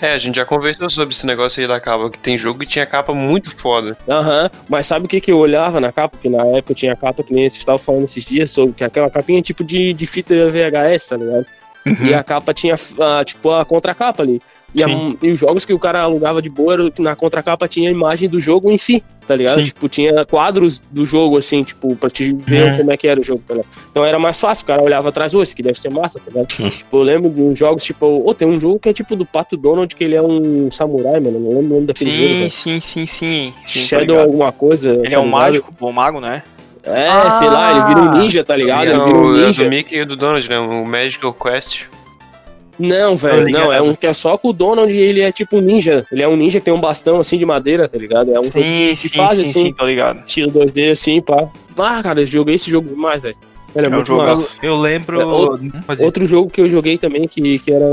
É, a gente já conversou sobre esse negócio aí da capa, que tem jogo que tinha capa muito foda. Aham, mas sabe o que, que eu olhava na capa? Porque na época tinha capa que nem vocês estavam falando esses dias, sobre que aquela capinha tipo de, de fita VHS, tá ligado? E a capa tinha, ah, tipo, a contracapa ali. E, a- Sim. e os jogos que o cara alugava de boa, era que na contracapa tinha a imagem do jogo em si, tá ligado? Sim. Tipo, tinha quadros do jogo, assim, tipo, pra te ver Uhum. como é que era o jogo, tá ligado? Então era mais fácil, o cara olhava atrás, ô, esse aqui deve ser massa, tá ligado? tipo, eu lembro de uns jogos, tipo, ô, tem um jogo que é tipo do Pato Donald, que ele é um samurai, mano, não lembro o nome daquele jogo, Sim, velho. sim, sim, sim. sim tô Shadow ligado. alguma coisa. Ele tá é um mágico, bom mago, né? É, sei lá, ele vira um ninja, tá ligado? Ele Não, vira um é ninja. do Mickey e do Donald, né? O Magical Quest. Não, Tô velho, não, é um que é só com o Donald e ele é tipo um ninja. Ele é um ninja que tem um bastão assim de madeira, tá ligado? É um jogo Sim, sim, fase sim, assim, sim, tô ligado. estilo 2D assim, pá. Ah, cara, eu joguei esse jogo demais, velho. Ele é, É um muito jogo massa. Eu lembro. É, outro-. Outro jogo que eu joguei também, que, que, era,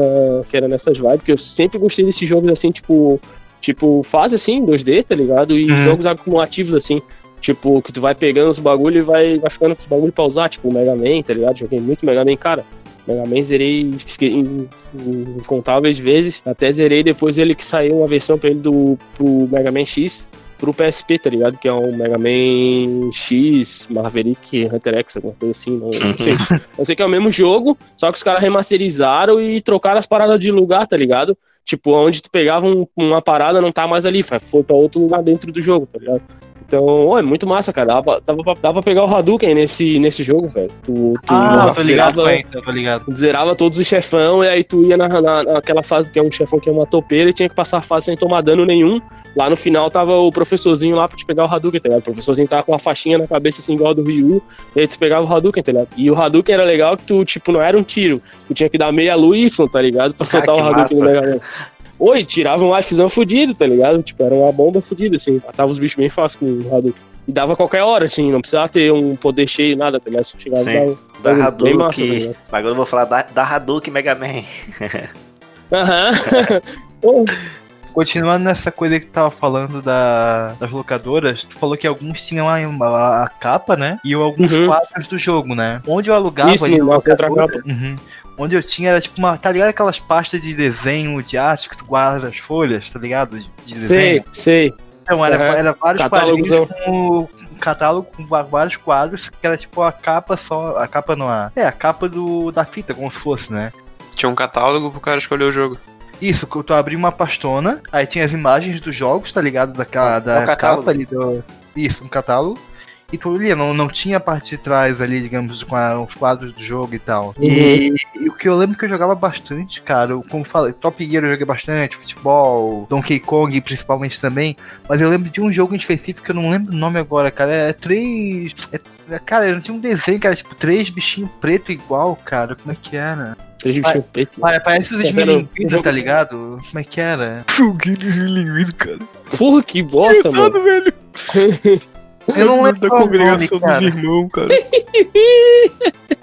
que era nessas vibes, que eu sempre gostei desses jogos assim, tipo, Tipo, fase assim, 2D, tá ligado? E Uhum. jogos acumulativos assim. Tipo, que tu vai pegando os bagulho e vai, vai ficando com os bagulho pra usar, tipo o Mega Man, tá ligado? Joguei muito Mega Man, cara. Mega Man zerei incontáveis vezes. Até zerei depois ele que saiu uma versão pra ele do pro Mega Man X pro PSP, tá ligado? Que é um Mega Man X, Maverick, Hunter X, alguma coisa assim, não, não sei. Eu sei que é o mesmo jogo, só que os caras remasterizaram e trocaram as paradas de lugar, tá ligado? Tipo, onde tu pegava um- uma parada não tá mais ali, foi pra outro lugar dentro do jogo, tá ligado? Então, ô, é muito massa, cara. Dava, dava, pra, dava pra pegar o Hadouken nesse, nesse jogo, velho. Tu, tu Ah, tô ligado, tô ligado. tu zerava todos os chefão, e aí tu ia na, na- naquela fase que é um chefão que é uma topeira e tinha que passar a fase sem tomar dano nenhum. Lá no final tava o professorzinho lá pra te pegar o Hadouken, tá ligado? O professorzinho tava com uma faixinha na cabeça assim, igual a do Ryu, e aí tu pegava o Hadouken, tá ligado? E o Hadouken era legal que tu, tipo, não era um tiro. Tu tinha que dar meia lua e Y, tá ligado? Pra soltar que o Hadouken no massa. Mega Man. Oi, tirava um lifezão fudido, tá ligado? Tipo, era uma bomba fudida, assim. Matava os bichos bem fácil com o Hadouken. E dava qualquer hora, assim, não precisava ter um poder cheio, nada, tá ligado? Só chegava Sim. dava- Da bem massa, tá Hadouken. Agora eu vou falar da, da Hadouken Mega Man. Aham. Continuando nessa coisa que tu tava falando da, das locadoras, tu falou que alguns tinham a, a- a capa, né? E alguns Uhum. quadros do jogo, né? Onde eu alugava Isso, ali locadora, contracapa. uhum, onde eu tinha era tipo uma. Tá ligado aquelas pastas de desenho de arte que tu guarda as folhas, tá ligado? De, de desenho. sei, sei. Então, era, Aham. era vários quadrinhos com um catálogo com vários quadros, que era tipo a capa só. A capa não a. É, a capa do, da fita, como se fosse, né? Tinha um catálogo pro cara escolher o jogo. Isso, tu abria uma pastona, aí tinha as imagens dos jogos, tá ligado? Daquela, da É um catálogo. capa ali do. Isso, um catálogo. E tu lia, não, não tinha a parte de trás ali, digamos, com a- os quadros do jogo e tal. E, e o que eu lembro que eu jogava bastante, cara, eu, como falei, Top Gear eu joguei bastante, futebol, Donkey Kong principalmente também, mas eu lembro de um jogo em específico que eu não lembro o nome agora, cara, é três... é- é- cara, tinha um desenho era tipo três bichinhos preto igual, cara, como é que era? Três bichinhos pretos. Ah, parece os um esmilinguidos, tá ligado? Como é que era? Joguinho desmilinguido, cara. Porra, que bosta, mano. Velho. Eu não lembro da nome, congregação cara. dos irmãos, cara.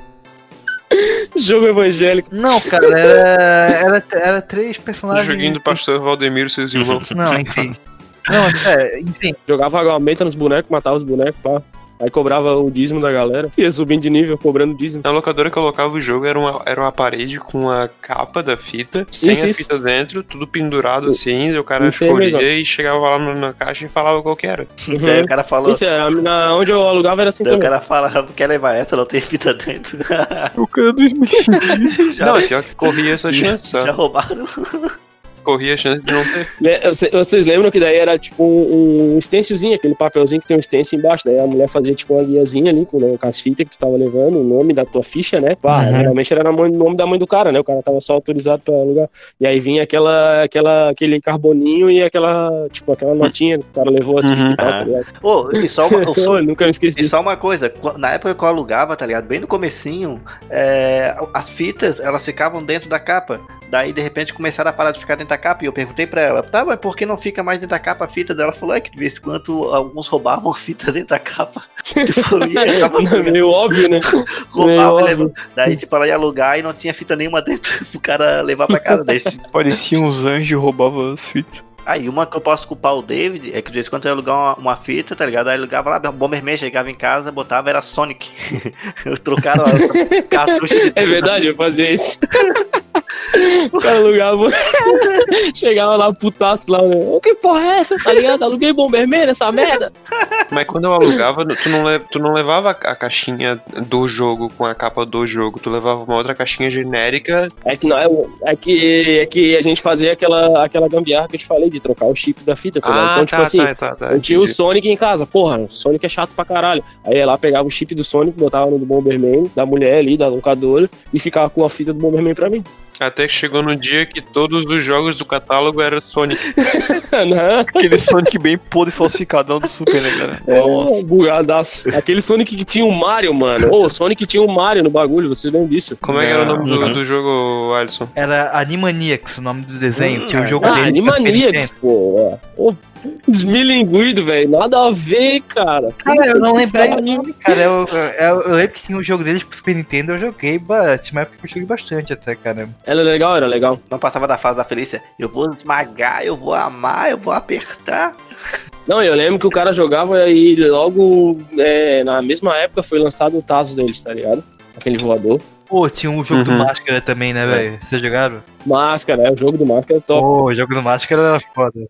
Jogo evangélico. Não, cara, era, era, era três O personagens. joguinho do pastor Valdemiro e seus irmãos. Não, enfim. Não, é, enfim. Jogava aumenta nos bonecos, matava os bonecos, pá. Aí cobrava o dízimo da galera. Ia subindo de nível, cobrando dízimo. Na locadora que colocava o jogo era uma, era uma parede com a capa da fita, sem Isso, a isso. fita dentro, tudo pendurado assim, e o cara Isso escolhia mesmo. e chegava lá na caixa e falava qual que era. Daí o cara falou. Isso, é, na, onde eu alugava era assim Daí o também. cara fala, quer levar essa, não tem fita dentro. O cara do esmilinguido. já, Não, é pior que corria essa chance, já roubaram. Corria a chance de não ter. Você- Vocês lembram que daí era tipo um, um stencilzinho, aquele papelzinho que tem um stencil embaixo. Daí a mulher fazia tipo uma guiazinha ali com, com as fitas que tu tava levando, o nome da tua ficha, né? Pá, Uhum. Geralmente era o nome da mãe do cara, né? O cara tava só autorizado pra alugar. E aí vinha aquela, aquela, aquele carboninho e aquela, tipo, aquela notinha que o cara levou as fitas e tal, tá? Ô, e só uma, Pô, nunca me esqueci E disso. só uma coisa, na época que eu alugava, tá ligado? Bem no comecinho, é, as fitas, elas ficavam dentro da capa. Daí, de repente, começaram a parar de ficar dentro da capa. E eu perguntei pra ela, tá, mas por que não fica mais dentro da capa a fita dela? Ela falou, é que de vez em quando alguns roubavam a fita dentro da capa. tipo, Meio óbvio, né? Roubava e óbvio. levava. Daí, tipo, ela ia alugar e não tinha fita nenhuma dentro pro cara levar pra casa. Daí, Parecia uns anjos e roubava as fitas. Aí, uma que eu posso culpar o David é que de vez em quando eu ia alugar uma, uma fita, tá ligado? Aí eu alugava lá, Bomberman chegava em casa, botava, era Sonic. Trocaram a cartucho de É verdade, eu fazia isso. o cara alugava. Chegava lá, putaço lá, né? O que porra é essa? Tá ligado? Aluguei Bomberman nessa merda. Mas quando eu alugava, tu não, le- tu não levava a caixinha do jogo com a capa do jogo, tu levava uma outra caixinha genérica. É que, não, é, é que, é que a gente fazia aquela, aquela gambiarra que eu te falei de trocar o chip da fita. tá? Ah, então, tipo tá, assim, tá, tá, tá. eu tinha o. Sonic em casa. Porra, o Sonic é chato pra caralho. Aí ia lá, pegava o chip do Sonic, botava no do Bomberman, da mulher ali, da locadora, e ficava com a fita do Bomberman pra mim. Até que chegou no dia que todos os jogos do catálogo eram Sonic. Não, Aquele Sonic bem podre falsificadão do Super, né, cara? É, bugadaço. Aquele Sonic que tinha o Mario, mano. Ô, o Sonic tinha o Mario no bagulho, vocês lembram disso? Como é que era o nome do, Uhum. do jogo, Alisson? Era Animaniacs, o nome do desenho. Hum, Tinha o é. jogo Ah, dele. Animaniacs, pô. Ô, Desmilinguido, velho. Nada a ver, cara. Cara, eu não lembrei o nome, cara. Eu, eu, eu lembro que tinha um jogo deles pro Super Nintendo, eu joguei, tinha uma época que eu joguei bastante até, cara. Era legal, era legal. Não passava da fase da Felícia. Eu vou esmagar, eu vou amar, eu vou apertar. Não, eu lembro que o cara jogava e logo é, na mesma época foi lançado o Tazo deles, tá ligado? Aquele voador. Pô, tinha um jogo do Uhum. Máscara também, né, velho? Vocês jogaram? Máscara, é o jogo do Máscara top. Pô, o jogo do Máscara era foda.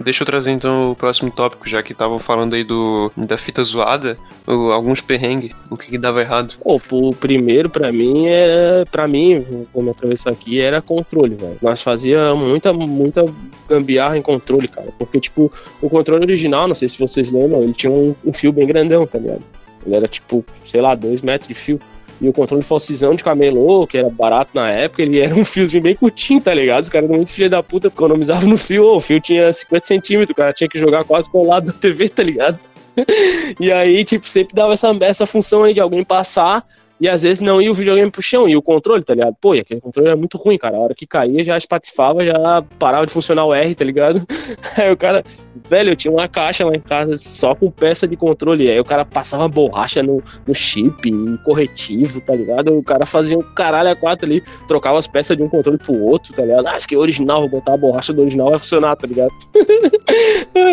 Deixa eu trazer então o próximo tópico, já que estavam falando aí do da fita zoada, alguns perrengues, o que, que dava errado. Pô, o primeiro pra mim era. Pra mim, me atravessar aqui, era controle, velho. Nós fazia muita, muita gambiarra em controle, cara. Porque, tipo, o controle original, não sei se vocês lembram, ele tinha um, um fio bem grandão, tá ligado? Ele era tipo, sei lá, dois metros de fio. E o controle falsizão de camelô, que era barato na época, ele era um fiozinho bem curtinho, tá ligado? Os caras eram muito filha da puta, economizavam no fio. O fio tinha 50 centímetros, o cara tinha que jogar quase colado na TV, tá ligado? e aí, tipo, sempre dava essa, essa função aí de alguém passar e às vezes não ia o videogame pro chão, e o controle, tá ligado? Pô, e aquele controle era muito ruim, cara. A hora que caía já espatifava, já parava de funcionar o R, tá ligado? Aí o cara, velho, eu tinha uma caixa lá em casa só com peça de controle. Aí o cara passava borracha no, no chip, corretivo, tá ligado? O cara fazia um caralho a quatro ali, trocava as peças de um controle pro outro, tá ligado? Ah, isso aqui é original, vou botar a borracha do original, vai funcionar, tá ligado?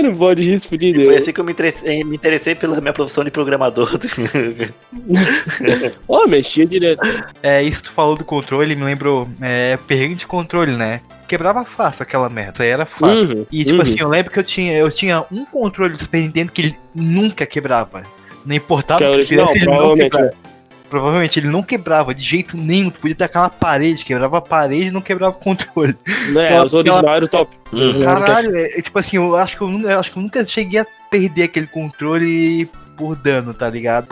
Não pode rir, se fudir Foi Deus. assim que eu me interessei, me interessei pela minha profissão de programador. Ó, mexia direto. É, isso que tu falou do controle, me lembrou, é, perrengue de controle, né? Quebrava fácil aquela merda, era fácil. Uhum, E tipo uhum. assim, eu lembro que eu tinha, eu tinha um controle do Super Nintendo que ele nunca quebrava. Não importava Que é o que fizesse, ele não provavelmente, quebrava. Provavelmente ele não quebrava de jeito nenhum. Tu podia tacar na parede, quebrava a parede e não quebrava o controle. Né, Aquela- os originais eram top. Uhum. Caralho, é, é tipo assim, eu acho que eu, nunca, eu acho que eu nunca cheguei a perder aquele controle por dano, tá ligado?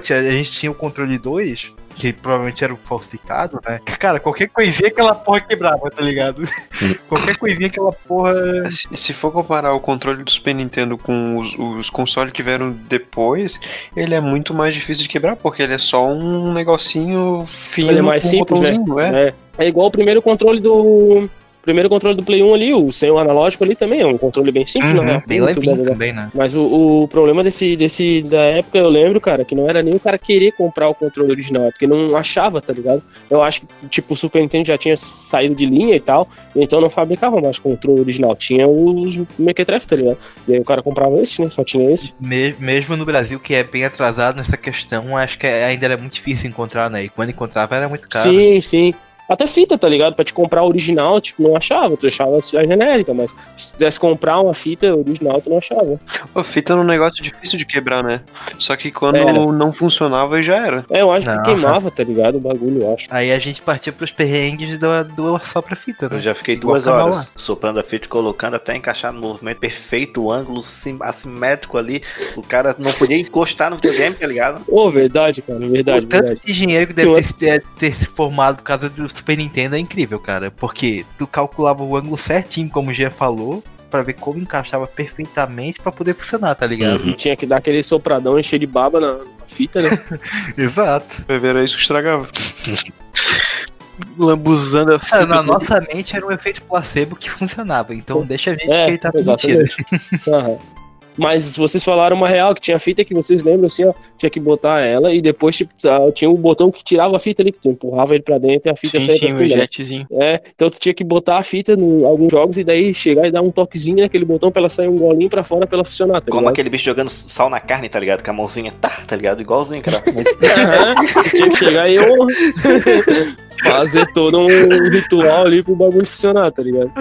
Tinha- a gente tinha o controle 2, que provavelmente era o falsificado, né? Cara, qualquer coisinha aquela porra quebrava, tá ligado? qualquer coisinha aquela porra. Se, se for comparar o controle do Super Nintendo com os, os consoles que vieram depois, ele é muito mais difícil de quebrar, porque ele é só um negocinho fino Ele é mais com simples, né? é. É. É igual o primeiro controle do. Primeiro controle do Play 1 ali, o sem o analógico ali também, é um controle bem simples, Uhum, né? bem levinho legal. também, né? Mas o, o problema desse, desse da época, eu lembro, cara, que não era nem o cara querer comprar o controle original, é porque não achava, tá ligado? Eu acho que, tipo, o Super Nintendo já tinha saído de linha e tal, então não fabricava mais controle original. Tinha os Mequetrefe, tá ligado? E aí o cara comprava esse, né? Só tinha esse. Me- mesmo no Brasil, que é bem atrasado nessa questão, acho que é- ainda era muito difícil encontrar, né? E quando encontrava era muito caro. Sim, sim. Até fita, tá ligado? Pra te comprar a original, tipo, não achava. Tu achava a genérica, mas se quisesse comprar uma fita original, tu não achava. A fita era um negócio difícil de quebrar, né? Só que quando Era. não funcionava, já era. É, eu acho Não. que queimava, tá ligado? O bagulho, eu acho. Aí a gente partia pros perrengues do, do só pra fita, Eu né? já fiquei duas horas soprando a fita, e colocando até encaixar no movimento perfeito, o ângulo sim- assimétrico ali. O cara não podia encostar no videogame, tá ligado? Ô, verdade, cara, verdade, o tanto verdade. de dinheiro que deve Eu- ter, se- ter, ter se formado por causa do Super Nintendo é incrível, cara. Porque tu calculava o ângulo certinho, como o Gia falou, pra ver como encaixava perfeitamente pra poder funcionar, tá ligado? E tinha que dar aquele sopradão encher de baba na, fita, né? Exato. Era isso que estragava. Lambuzando a Cara, fita. na nossa mente era um efeito placebo que funcionava. Então deixa a gente É, acreditar na mentira. exatamente. Aham. Mas vocês falaram uma real que tinha fita que vocês lembram assim, ó, tinha que botar ela e depois tipo, ah, tinha um botão que tirava a fita ali, que tu empurrava ele pra dentro e a fita Sim, saía sim, pra o jetzinho. É, então tu tinha que botar a fita em alguns jogos e daí chegar e dar um toquezinho naquele botão pra ela sair um golinho pra fora pra ela funcionar, tá Como ligado? aquele bicho jogando sal na carne, tá ligado? Com a mãozinha, tá, tá ligado? Igualzinho, cara. Tinha que chegar e eu fazer todo um ritual ali pro bagulho funcionar, tá ligado?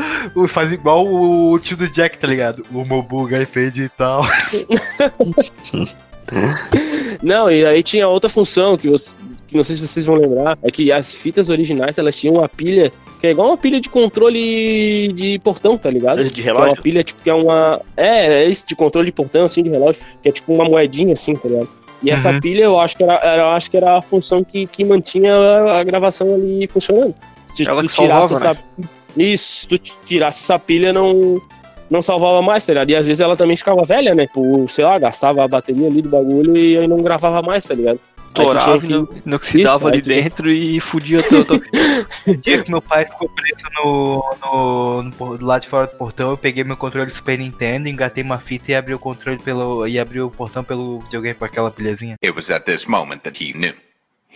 Faz igual o tio do Jack, tá ligado? O Mobuga fez e tal. Não, e aí tinha outra função que, você- que não sei se vocês vão lembrar, é que as fitas originais elas tinham uma pilha que é igual uma pilha de controle de portão, tá ligado? De Que é uma relógio. pilha, tipo, que é uma. É, é isso, de controle de portão, assim, de relógio, que é tipo uma moedinha, assim, tá ligado? E essa Uhum. pilha eu acho que era, era- eu acho que era a função que, que mantinha a, gravação ali funcionando. Se Ela tu tirasse salvava, essa. Isso, se tu tirasse essa pilha, não. Não salvava mais, tá ligado? E às vezes ela também ficava velha, né? Por, sei lá, gastava a bateria ali do bagulho e aí não gravava mais, tá ligado? estourava que- e oxidava Isso, aí ali tinha- dentro e fudia todo. O dia que meu pai ficou preso no, no, no lado de fora do portão, eu peguei meu controle do Super Nintendo, engatei uma fita e abri o controle pelo. e abri o portão pelo videogame com aquela pilhazinha. It was at this moment that he knew.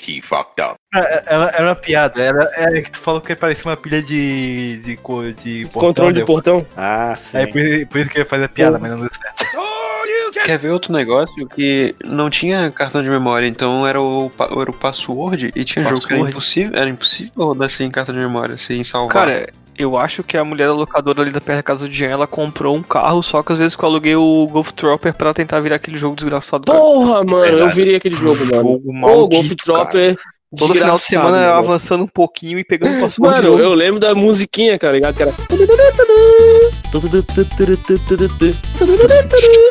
He fucked up. Era, era, era uma piada, era, era que tu falou que parecia uma pilha de. de, de portão, Controle de né? portão. Ah, sim. Aí por, por isso que eu ia fazer a piada, mas não deu certo. Quer ver outro negócio que não tinha cartão de memória, então era o, era o password e tinha jogo que era Password. impossível, era impossível rodar sem cartão de memória, sem salvar. Cara, eu acho que a mulher da locadora ali da perto da casa do Jean, ela comprou um carro, só que às vezes que eu aluguei o Golf Trooper pra tentar virar aquele jogo desgraçado. cara. Porra, mano, eu Verdade. virei aquele jogo, mano. Jogo maldito, Golf cara. Dropper. Todo final de semana eu desgraçado, avançando um pouquinho e pegando o password. Mano, eu lembro da musiquinha, cara, ligado? Que era.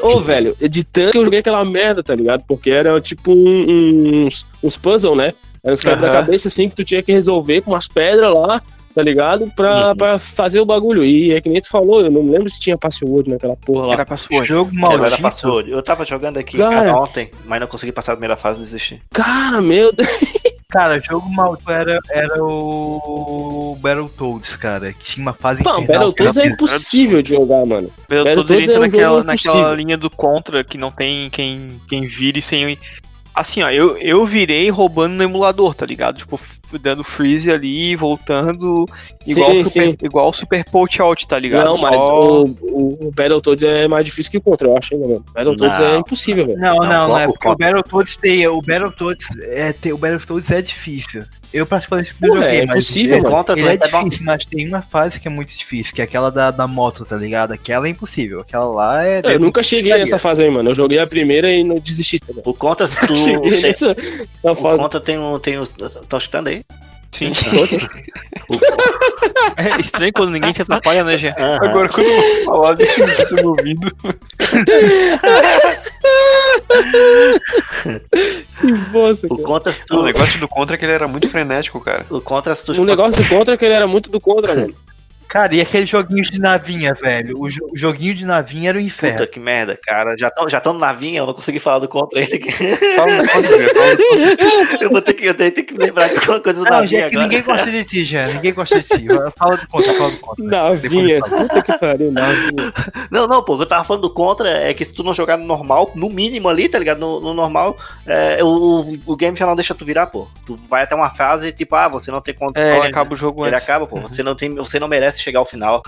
Ô, velho, de tanto que eu joguei aquela merda, tá ligado? Porque era tipo um- uns, uns puzzle, né? Era uns quebra-cabeça assim que tu tinha que resolver com umas pedras lá, tá ligado? Pra, pra fazer o bagulho. E é que nem tu falou, eu não me lembro se tinha password naquela porra lá. Era password. Jogo Não, era maldito. password. Eu tava jogando aqui Cara. ontem, mas não consegui passar a primeira fase e desisti. Cara, meu Deus. Cara, jogo maldito era, era o Battletoads, cara. Que tinha uma fase era Battletoads é impossível de jogar, mano. Battletoads direito é um naquela, naquela linha do contra que não tem quem, quem vire sem. Assim, ó, eu, eu virei roubando no emulador, tá ligado? Tipo, dando freeze ali, voltando. Igual, Sim, o super, igual o Super Poach Out, tá ligado? Não, mas Só- o, o, o Battletoads é mais difícil que o Contra, eu acho ainda, mano. Battletoads Não. é impossível, velho. Não, Não, não, não, é o porque o. Battletoads tem. O Battletoads é, tem, o Battletoads é difícil. Eu particularmente não joguei, é mas impossível, ele, mano. Contra ele é bom. difícil, mas tem uma fase que é muito difícil, que é aquela da, da moto, tá ligado? Aquela é impossível. Aquela lá é. Eu nunca cheguei nessa fase aí, mano. Eu joguei a primeira e não desisti, tá? O Contra, tu Cheguei nessa o fase. Contra tem um, tem um, tá escutando aí? Sim. O, É estranho quando ninguém te atrapalha, né, Gê? Aham. Agora, quando eu vou falar que tô me ouvindo, Que bosta, o cara. Contra, se o tu, negócio do contra é que ele era muito frenético, cara. o Contra, tu O negócio do Contra é que ele era muito do Contra, mano. Cara, e aquele joguinho de navinha, velho? O, jo- o joguinho de navinha era o inferno. Puta que merda, cara. Já estão já tão na vinha, eu não consegui falar do Contra ainda. aqui. Fala do contra, Gê, fala do contra. Eu vou ter que, eu tenho, tenho que me lembrar de alguma coisa do Não, Navinha agora. ninguém gosta de ti, já. Ninguém gosta de ti. Fala do contra, fala do contra. Navinha. Puta que pariu, Navinha. Não, não, pô, o que eu tava falando do Contra é que se tu não jogar no normal, no mínimo ali, tá ligado? No, no normal, é, o, o game já não deixa tu virar, pô. Tu vai até uma fase tipo, ah, você não tem controle. É, ele acaba o jogo Ele antes. acaba, pô. Você não, tem, você não merece chegar ao final.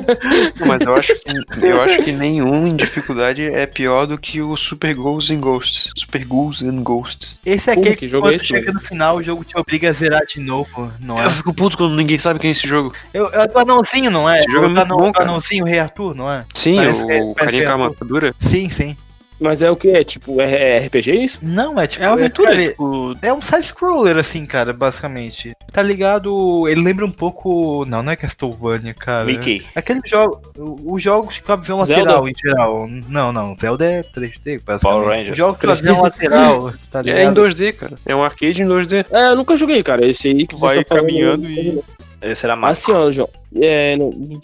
Mas eu acho, que, eu acho que nenhum em dificuldade é pior do que o Super Ghouls and Ghosts. Super Ghouls and Ghosts. Esse é aquele que que, jogo quando é esse, chega no final, o jogo te obriga a zerar de novo, não é? Eu fico puto quando ninguém sabe quem é esse jogo. Eu, é do anãozinho, não é? Esse jogo é o do muito anão- bom, anãozinho, o Rei Arthur, não é? Sim, Parece o, que é- o carinha que com a é- armadura. Sim, sim. Mas é o que? É tipo, é, é RPG isso? Não, é tipo. É uma aventura, cara, tipo, É um side-scroller, assim, cara, basicamente. Tá ligado? Ele lembra um pouco. Não, não é Castlevania, cara. Mickey. Aquele jogo. Os jogos com a visão Zelda? lateral, em geral. Não, não. Zelda é 3D, basicamente. Power Rangers. Os jogos com a visão lateral, tá É em ligado? 2D, cara. É um arcade em 2D. É, eu nunca joguei, cara. Esse aí que Vai você tá falando, caminhando eu- e- Esse era massa. Assim, ó, João. É,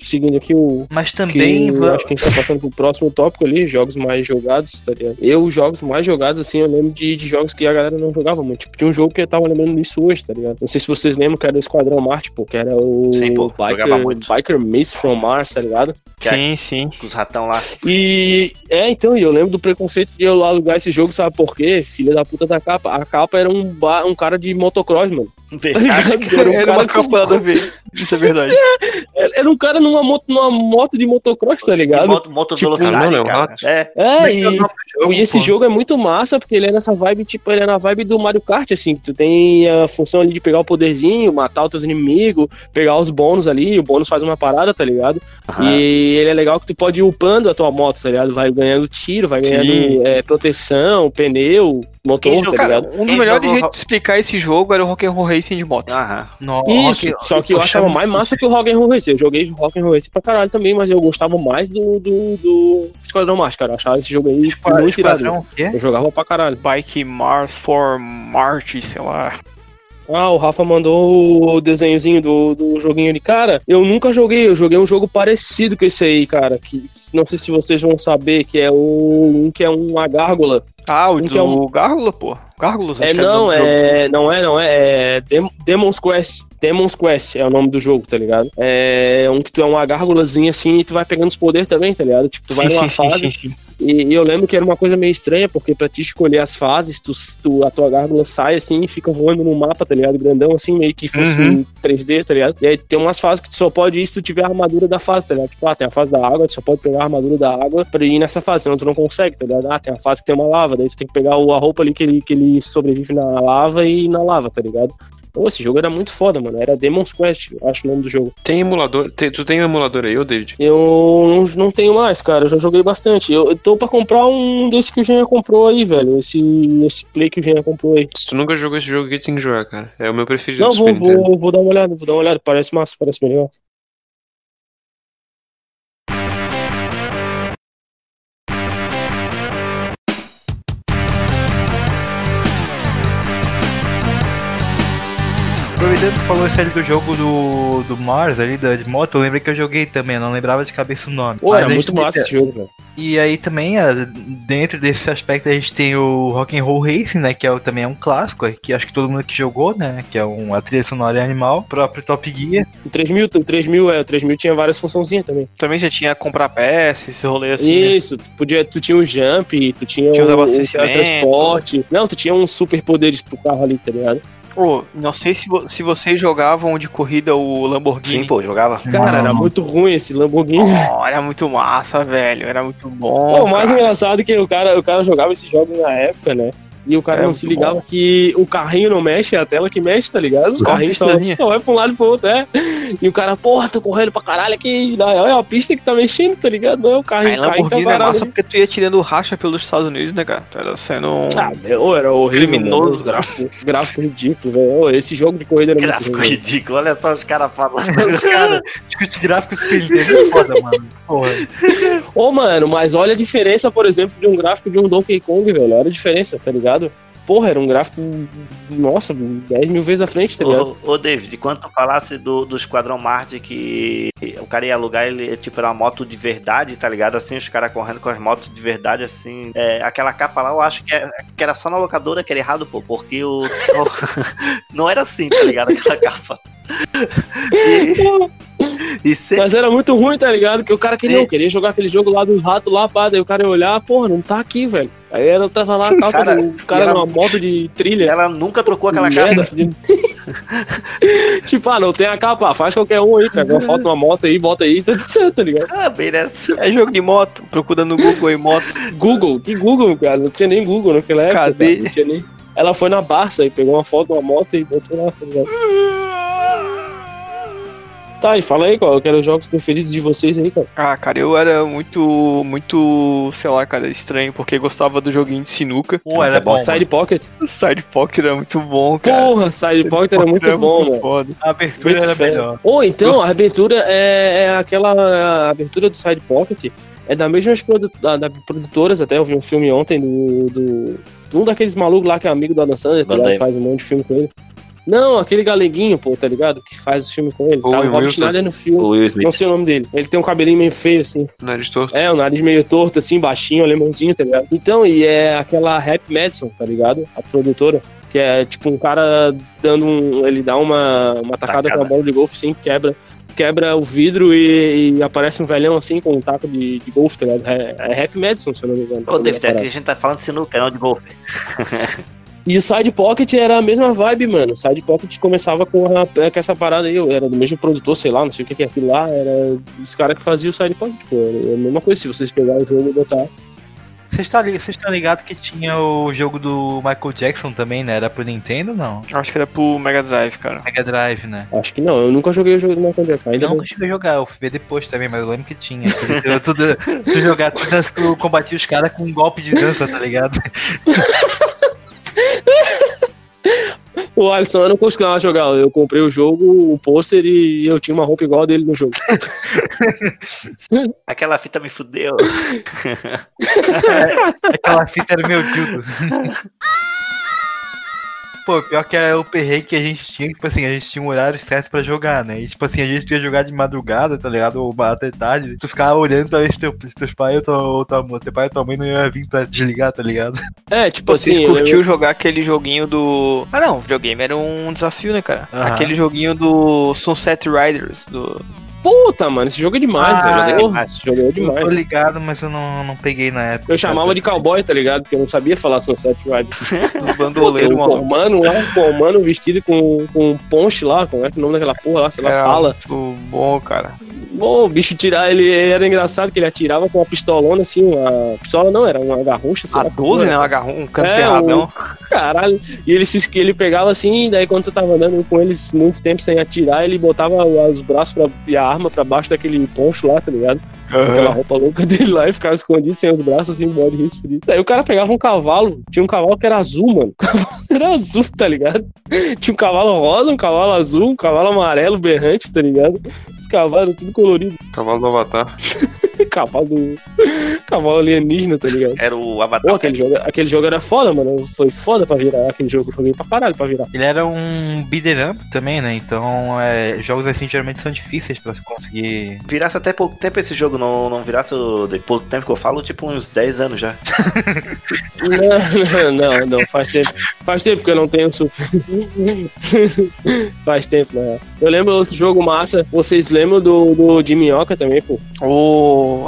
seguindo aqui o. Mas Que também. eu acho que a gente tá passando pro próximo tópico ali, jogos mais jogados, tá ligado? Eu, jogos mais jogados, assim, eu lembro de, de jogos que a galera não jogava muito. Tipo, tinha um jogo que eu tava lembrando disso hoje, tá ligado? Não sei se vocês lembram que era o Esquadrão Marte, pô, que era o Sim, pô, jogava Biker, muito. Biker Mace from Mars, tá ligado? Sim, sim. Com os ratão lá. E é, então, e eu lembro do preconceito de eu alugar esse jogo, sabe por quê? Filha da puta da capa. A capa era um, ba- um cara de motocross, mano. Tá Verdade. ligado? Era um Era cara uma capa nada a ver. Isso é verdade. Era era um cara numa moto, numa moto de motocross, tá ligado? Moto, moto Tipo, velocidade, não, é cara. É. É, e, é jogo, e esse pô. jogo é muito massa, porque ele é nessa vibe, tipo, ele é na vibe do Mario Kart, assim, que tu tem a função ali de pegar o poderzinho, matar os teus inimigos, pegar os bônus ali, o bônus faz uma parada, tá ligado? Aham. E ele é legal que tu pode ir upando a tua moto, tá ligado? Vai ganhando tiro, vai ganhando é, proteção, pneu, motor, Quem tá Cara, ligado? um dos melhores jeitos de explicar esse jogo era o Rock'n'Roll Racing de moto. Aham. No, Isso, Rock- só que eu Poxa, achava mais massa que o Rock'n'Roll Race. Eu joguei Rock'n'Roll Race pra caralho também, mas eu gostava mais do, do, do Esquadrão cara. Eu achava esse jogo aí Esqua- muito irado. Esquadrão, o quê? Eu jogava pra caralho. Bike Mars for Marte, sei lá. Ah, o Rafa mandou o desenhozinho do, do joguinho ali. Cara, eu nunca joguei, eu joguei um jogo parecido com esse aí, cara. Que não sei se vocês vão saber, que é o, um que é uma gárgula. Ah, o Um do que é um- Gárgula, pô. Gárgulas, É, não, jogo. é, não é, não é, é Dem- Demon's Quest. Demon's Quest é o nome do jogo, tá ligado? É um que tu é uma gárgulazinha assim e tu vai pegando os poderes também, tá ligado? Tipo, tu vai Sim, numa sim, fase sim, sim. E, e eu lembro que era uma coisa meio estranha, porque pra te escolher as fases, tu, tu- a tua gárgula sai assim e fica voando no mapa, tá ligado? Grandão, assim, meio que fosse Uhum. em 3D, tá ligado? E aí tem umas fases que tu só pode ir se tu tiver a armadura da fase, tá ligado? Tipo, ah, tem a fase da água, tu só pode pegar a armadura da água pra ir nessa fase, senão tu não consegue, tá ligado? Ah, tem a fase que tem uma lava, daí tu tem que pegar a roupa ali que ele, que ele sobrevive na lava e ir na lava, tá ligado? Pô, esse jogo era muito foda, mano. Era Demon's Quest, acho o nome do jogo. Tem emulador. tem- tu tem um emulador aí, ô David? Eu não, não tenho mais, cara. Eu já joguei bastante. Eu, eu tô pra comprar um desse que o Jean comprou aí, velho. Esse, esse play que o Jean comprou aí. Se tu nunca jogou esse jogo aqui, tem que jogar, cara. É o meu preferido Não, vou, vou, vou dar uma olhada, vou dar uma olhada. Parece massa, parece melhor. Tu falou isso ali do jogo do, do Mars, ali, da de moto, eu lembrei que eu joguei também, eu não lembrava de cabeça o nome. Pô, era muito massa esse jogo, velho. E aí também, ah, dentro desse aspecto, a gente tem o Rock and Roll Racing, né? Que é, também é um clássico, que acho que todo mundo que jogou, né? Que é uma trilha sonora animal. O próprio Top Gear. O 3000, o 3000, é, o 3000 tinha várias funçãozinhas também. Também já tinha comprar peça, esse rolê assim. né? Isso, tu, podia, tu tinha o jump, tu tinha, Tinha o, o teletransporte. Não, tu tinha uns super poderes pro carro ali, tá ligado? Pô, não sei se, vo- se vocês jogavam de corrida o Lamborghini. Sim, pô, jogava. Cara, era muito ruim esse Lamborghini. Oh, era muito massa, velho. Era muito bom. Pô, o mais engraçado é que o cara, o cara jogava esses jogos na época, né? E o cara É não se ligava que o carrinho não mexe, é a tela que mexe, tá ligado? O Só carrinho só, só vai pra um lado e pro outro, é. E o cara, porra, tô correndo pra caralho aqui. Não, é a pista que tá mexendo, tá ligado? Não é o carrinho, Aí carrinho tá Lamborghini é parado. massa ali. porque tu ia tirando racha pelos Estados Unidos, né, cara? Tu era sendo um. Ah, meu, era horrível, Criminoso. mano. Os gráficos, gráfico ridículo, velho. Esse jogo de corrida era Gráfico ridículo, olha só os caras falando. Cara, que esse gráfico que ele teve é foda, mano. Porra. Ô, mano, mas olha a diferença, por exemplo, de um gráfico de um Donkey Kong, velho. Olha a diferença, tá ligado? Porra, era um gráfico, nossa, 10 mil vezes à frente, tá ligado? Ô, ô, David, quando tu falasse do, do Esquadrão Marte que o cara ia alugar, ele tipo era uma moto de verdade, tá ligado? Assim, os caras correndo com as motos de verdade, assim. É, aquela capa lá, eu acho que, é- que era só na locadora que era errado, pô, porque o. não era assim, tá ligado? Aquela capa. E, e. Mas era muito ruim, tá ligado? Que o cara queria, não, queria jogar aquele jogo lá do rato lá, pá, daí o cara ia olhar, porra, não tá aqui, velho. Aí ela tava lá, a capa Cara, do cara ela- numa moto de trilha. Ela nunca trocou aquela merda, capa. tipo, ah, não tem a capa, faz qualquer um aí, pega uma foto numa moto aí, bota aí, tá tudo certo, tá ligado? Ah, bem nessa. É jogo de moto. Procura no Google aí, moto. Google, que Google, cara? Não tinha nem Google naquela época. Cadê? cara, não tinha nem... Ela foi na Barça e pegou uma foto de uma moto e botou lá, tá ligado? Tá, e fala aí qual que eram os jogos preferidos de vocês aí, cara. Ah, cara, eu era muito, muito, sei lá, cara, estranho, porque gostava do joguinho de sinuca. Pô, era bom. Side Pocket. Side Pocket era muito bom, cara. Porra, Side Pocket era muito bom, mano. foda. A abertura Muito era fera. melhor. Ou então, a abertura é, é aquela a abertura do Side Pocket. É da mesma produ da, da produtoras, até eu vi um filme ontem do. do de um daqueles malucos lá que é amigo do Adam Sandler, tá ligado? Damme. faz um monte de filme com ele. Não, aquele galeguinho, pô, tá ligado? Que faz o filme com ele. Tá, o Rob Wilson. Schneider no filme. O Will Smith. Não sei o nome dele. Ele tem um cabelinho meio feio, assim. Nariz torto. É, o nariz meio torto, assim, baixinho, alemãozinho, tá ligado? Então, e é aquela Rap Madison, tá ligado? A produtora. Que é tipo um cara dando um. Ele dá uma, uma tacada Tacada. com a bola de golfe, assim, quebra. Quebra o vidro e, e aparece um velhão assim com um taco de, de golfe, tá ligado? É, é Rap Madison, se eu não me engano. Ô, David, aqui a gente tá falando de sinuca, não de golfe. E o Side Pocket era a mesma vibe, mano. O Side Pocket começava com, a, com essa parada aí. Eu era do mesmo produtor, sei lá, não sei o que que é aquilo lá. Era os caras que faziam o Side Pocket, pô. Era a mesma coisa, se vocês pegarem o jogo e botar. Vocês estão vocês estão ligados que tinha o jogo do Michael Jackson também, né? Era pro Nintendo ou não? Acho que era pro Mega Drive, cara. Mega Drive, né? Acho que não, eu nunca joguei o jogo do Michael Jackson. Ainda Eu não. nunca cheguei a jogar, eu fui ver depois também, mas eu lembro que tinha. Eu, tudo, tu jogar, tu, dança- tu combatia os caras com um golpe de dança, tá ligado? O Alisson, eu não costumava jogar. Eu comprei o jogo, o pôster e eu tinha uma roupa igual a dele no jogo. Aquela fita me fudeu. Aquela fita era meu dildo. Pô, pior que era o perrengue que a gente tinha, tipo assim, a gente tinha um horário certo pra jogar, né? E tipo assim, a gente ia jogar de madrugada, tá ligado? Ou até tarde. Tu ficava olhando pra ver se, teu, se teus pais ou tua, ou tua, teu pai ou tua mãe não ia vir pra desligar, tá ligado? É, tipo Vocês assim. curtiu eu- jogar aquele joguinho do. Ah não, videogame era um desafio, né, cara? Aquele joguinho do Sunset Riders. Do... Puta, mano, esse jogo é demais, Ah, velho. é Porra, esse jogo é Eu demais. tô ligado, mas eu não, não peguei na época. Eu chamava de cowboy, tá ligado? Porque eu não sabia falar Sunset tem bandoleiros, um mano. comando lá, um comando vestido com, com um ponche lá, como é que é o nome daquela porra lá, sei lá, Era fala. muito bom, cara. Bom, o bicho tirar, ele era engraçado que ele atirava com uma pistolona assim, uma pistola não, era uma garrucha, sei A lá. 12, né? Um agarrão, um cano cerradão. Caralho. E ele, se, ele pegava assim, daí quando tu tava andando com eles muito tempo sem atirar, ele botava os braços pra, e a arma pra baixo daquele poncho lá, tá ligado? Aquela roupa louca dele lá e ficava escondido sem os braços, assim, bode resfrio. Daí o cara pegava um cavalo, tinha um cavalo que era azul, mano. O cavalo era azul, tá ligado? Tinha um cavalo rosa, um cavalo azul, um cavalo amarelo, berrante, tá ligado? Os cavalos tudo colorido. Cavalo do Avatar. cavalo. Cavalo alienígena, tá ligado? Era o Pô, Avatar. aquele jogo, aquele jogo era foda, mano. Foi foda pra virar aquele jogo. Eu joguei pra caralho pra virar. Ele era um beat'em up também, né? Então, é, jogos assim geralmente são difíceis pra se conseguir. Virasse até pouco tempo esse jogo, não, não virasse o- de pouco tempo que eu falo, tipo uns 10 anos já. Não, não, não, faz tempo. Faz tempo que eu não tenho super. faz tempo, né? Eu lembro outro jogo massa. Vocês lembram do, do de minhoca também, pô?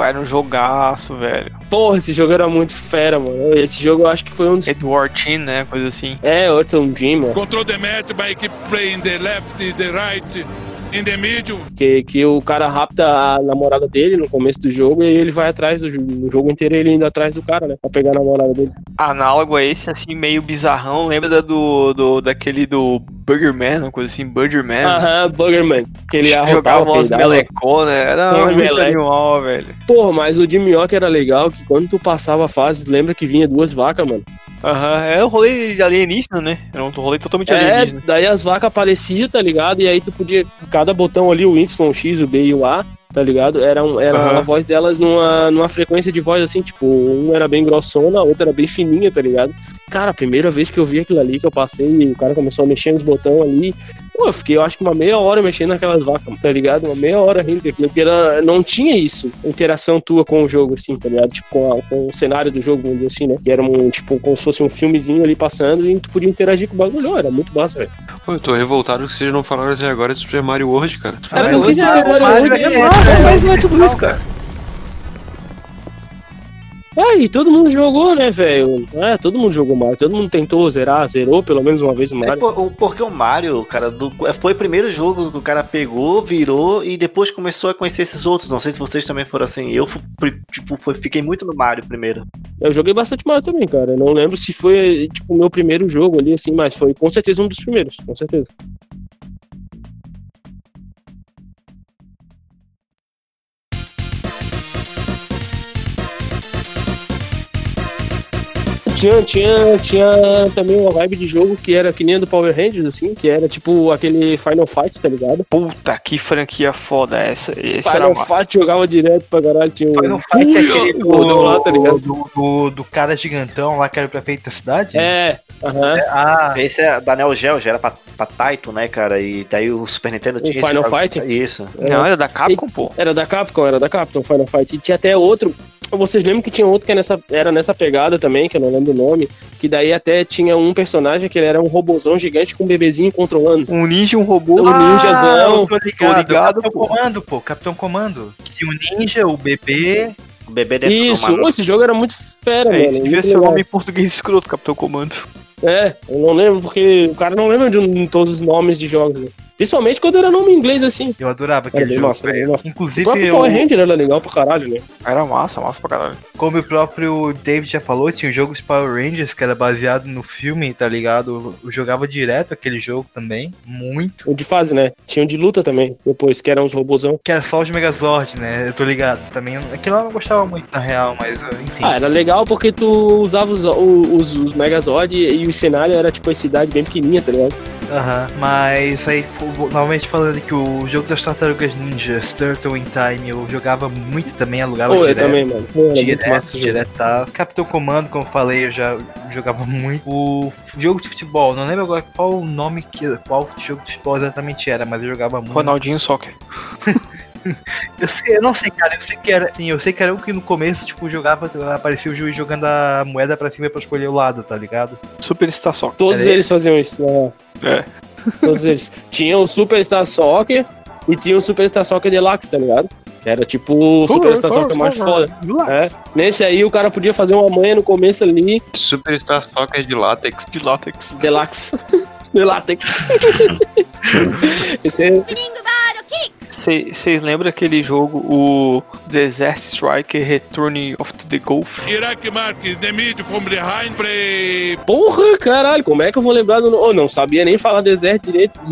Era um jogaço, velho. Porra, esse jogo era muito fera, mano. Esse jogo eu acho que foi um dos. Edward Team, né? Coisa assim. É, outro Dream, mano. Control the match by keep playing the left, the right, in the middle. Que, que o cara rapta a namorada dele no começo do jogo e ele vai atrás do jo- no jogo inteiro ele indo atrás do cara, né? Pra pegar a namorada dele. Análogo a esse, assim, meio bizarrão. Lembra da do, do, daquele do Burgerman, uma coisa assim, Burgerman? Aham, Buggerman. Que ele Jogava arrotava, umas peidava. meleconas, era muito meleca. animal, velho. Porra, mas o de minhoca era legal, que quando tu passava a fase, lembra que vinha duas vacas, mano. Aham, é um rolê de alienígena, né? Era um rolê totalmente É, alienígena. daí as vacas apareciam, tá ligado? E aí tu podia, cada botão ali, o Y, o X, o B e o A, tá ligado? Era, um, era Aham. a voz delas numa, numa frequência de voz assim, tipo, um era bem grossona, a outra era bem fininha, tá ligado? Cara, a primeira vez que eu vi aquilo ali, que eu passei, e o cara começou a mexer nos botões ali, pô, eu fiquei, eu acho que uma meia hora mexendo naquelas vacas, tá ligado? Uma meia hora rindo daquilo, porque era, não tinha isso, interação tua com o jogo, assim, tá ligado? Tipo, com, a- com o cenário do jogo, vamos dizer assim, né? Que era um, tipo, como se fosse um filmezinho ali passando e tu podia interagir com o bagulho, era muito massa, velho. Pô, eu tô revoltado que vocês não falaram até agora de Super Mario World, cara. É mas é é é é legal. tudo isso, cara. É, e todo mundo jogou, né, velho? É, todo mundo jogou Mario, todo mundo tentou zerar, zerou pelo menos uma vez o É Mario. por- o- porque o Mario, cara, do- foi o primeiro jogo que o cara pegou, virou e depois começou a conhecer esses outros. Não sei se vocês também foram assim. Eu tipo, foi- fiquei muito no Mario primeiro. Eu joguei bastante Mario também, cara. Eu não lembro se foi, tipo, o meu primeiro jogo ali, assim, mas foi com certeza um dos primeiros, com certeza. Tinha, tinha, tinha também uma vibe de jogo que era que nem a do Power Rangers, assim, que era tipo aquele Final Fight, tá ligado? Puta, que franquia foda essa. Esse era Final. Fight jogava direto pra caralho, tinha um... Final Fight é aquele do, Gordão lá, tá ligado? do, do, do cara gigantão lá que era o prefeito da cidade? É, aham. Ah, Esse é da Neo Geo, já era pra, pra Taito, né, cara? E daí o Super Nintendo O tinha esse Final jogo- Fight? Isso. Não, era da Capcom, pô. Era da Capcom, era da Capcom, Final Fight. E tinha até outro. Vocês lembram que tinha outro que é nessa, era nessa pegada também, que eu não lembro o nome. Que daí até tinha um personagem que ele era um robozão gigante com um bebezinho controlando. Um ninja, um robô. O ninjazão. eu tô ligado, Tô ligado, Capitão pô. Comando, pô, Capitão Comando. Que tinha o ninja, o bebê. O bebê dentro Isso, do Mario. esse jogo era muito fera, É, mano. esse devia ser o nome em português escroto, Capitão Comando. É, eu não lembro porque o cara não lembra de um- todos os nomes de jogos. Principalmente quando era nome em inglês assim. Eu adorava Era aquele jogo. massa, massa. O Inclusive, próprio eu, Power Ranger era legal pra caralho, né? Era massa, massa pra caralho. como o próprio David já falou, tinha o jogo Power Rangers que era baseado no filme, tá ligado? Eu jogava direto aquele jogo também, muito. O de fase, né? Tinha o de luta também, depois, que eram os robozão. Que era só os Megazord, né? Eu tô ligado também. Aquilo eu não gostava muito na real, mas enfim. Ah, era legal porque tu usava os, os, os Megazord e, e o cenário era tipo a cidade bem pequenininha, tá ligado? Aham, mas aí, novamente falando que o jogo das Tartarugas Ninja, Turtle in Time, eu jogava muito também, alugava Pô, eu direto. também, mano. Pô, Direto, direto, tá. Capitão Comando, como eu falei, eu já jogava muito. O jogo de futebol, não lembro agora qual o nome que. qual jogo de futebol exatamente era, mas eu jogava muito. Ronaldinho Soccer. Eu, sei, eu não sei, cara, eu sei que era. Sim, eu sei que era um que no começo, tipo, jogava, aparecia o juiz jogando a moeda pra cima pra escolher o lado, tá ligado? Superstar Soccer. Todos Era eles faziam isso, né? É. Todos eles. Tinha o Superstar Soccer e tinha o Superstar Soccer Deluxe, tá ligado? Que era tipo o Superstar Soccer mais foda. É. Nesse aí o cara podia fazer uma manha no começo ali, Superstar Soccer de látex. De látex. Deluxe. Deluxe. Esse é... Vocês lembram aquele jogo, o Desert Striker Return of the Gulf? Iraq mark the mid from behind play. Porra, caralho, como é que eu vou lembrar do. Oh, não sabia nem falar deserto direito.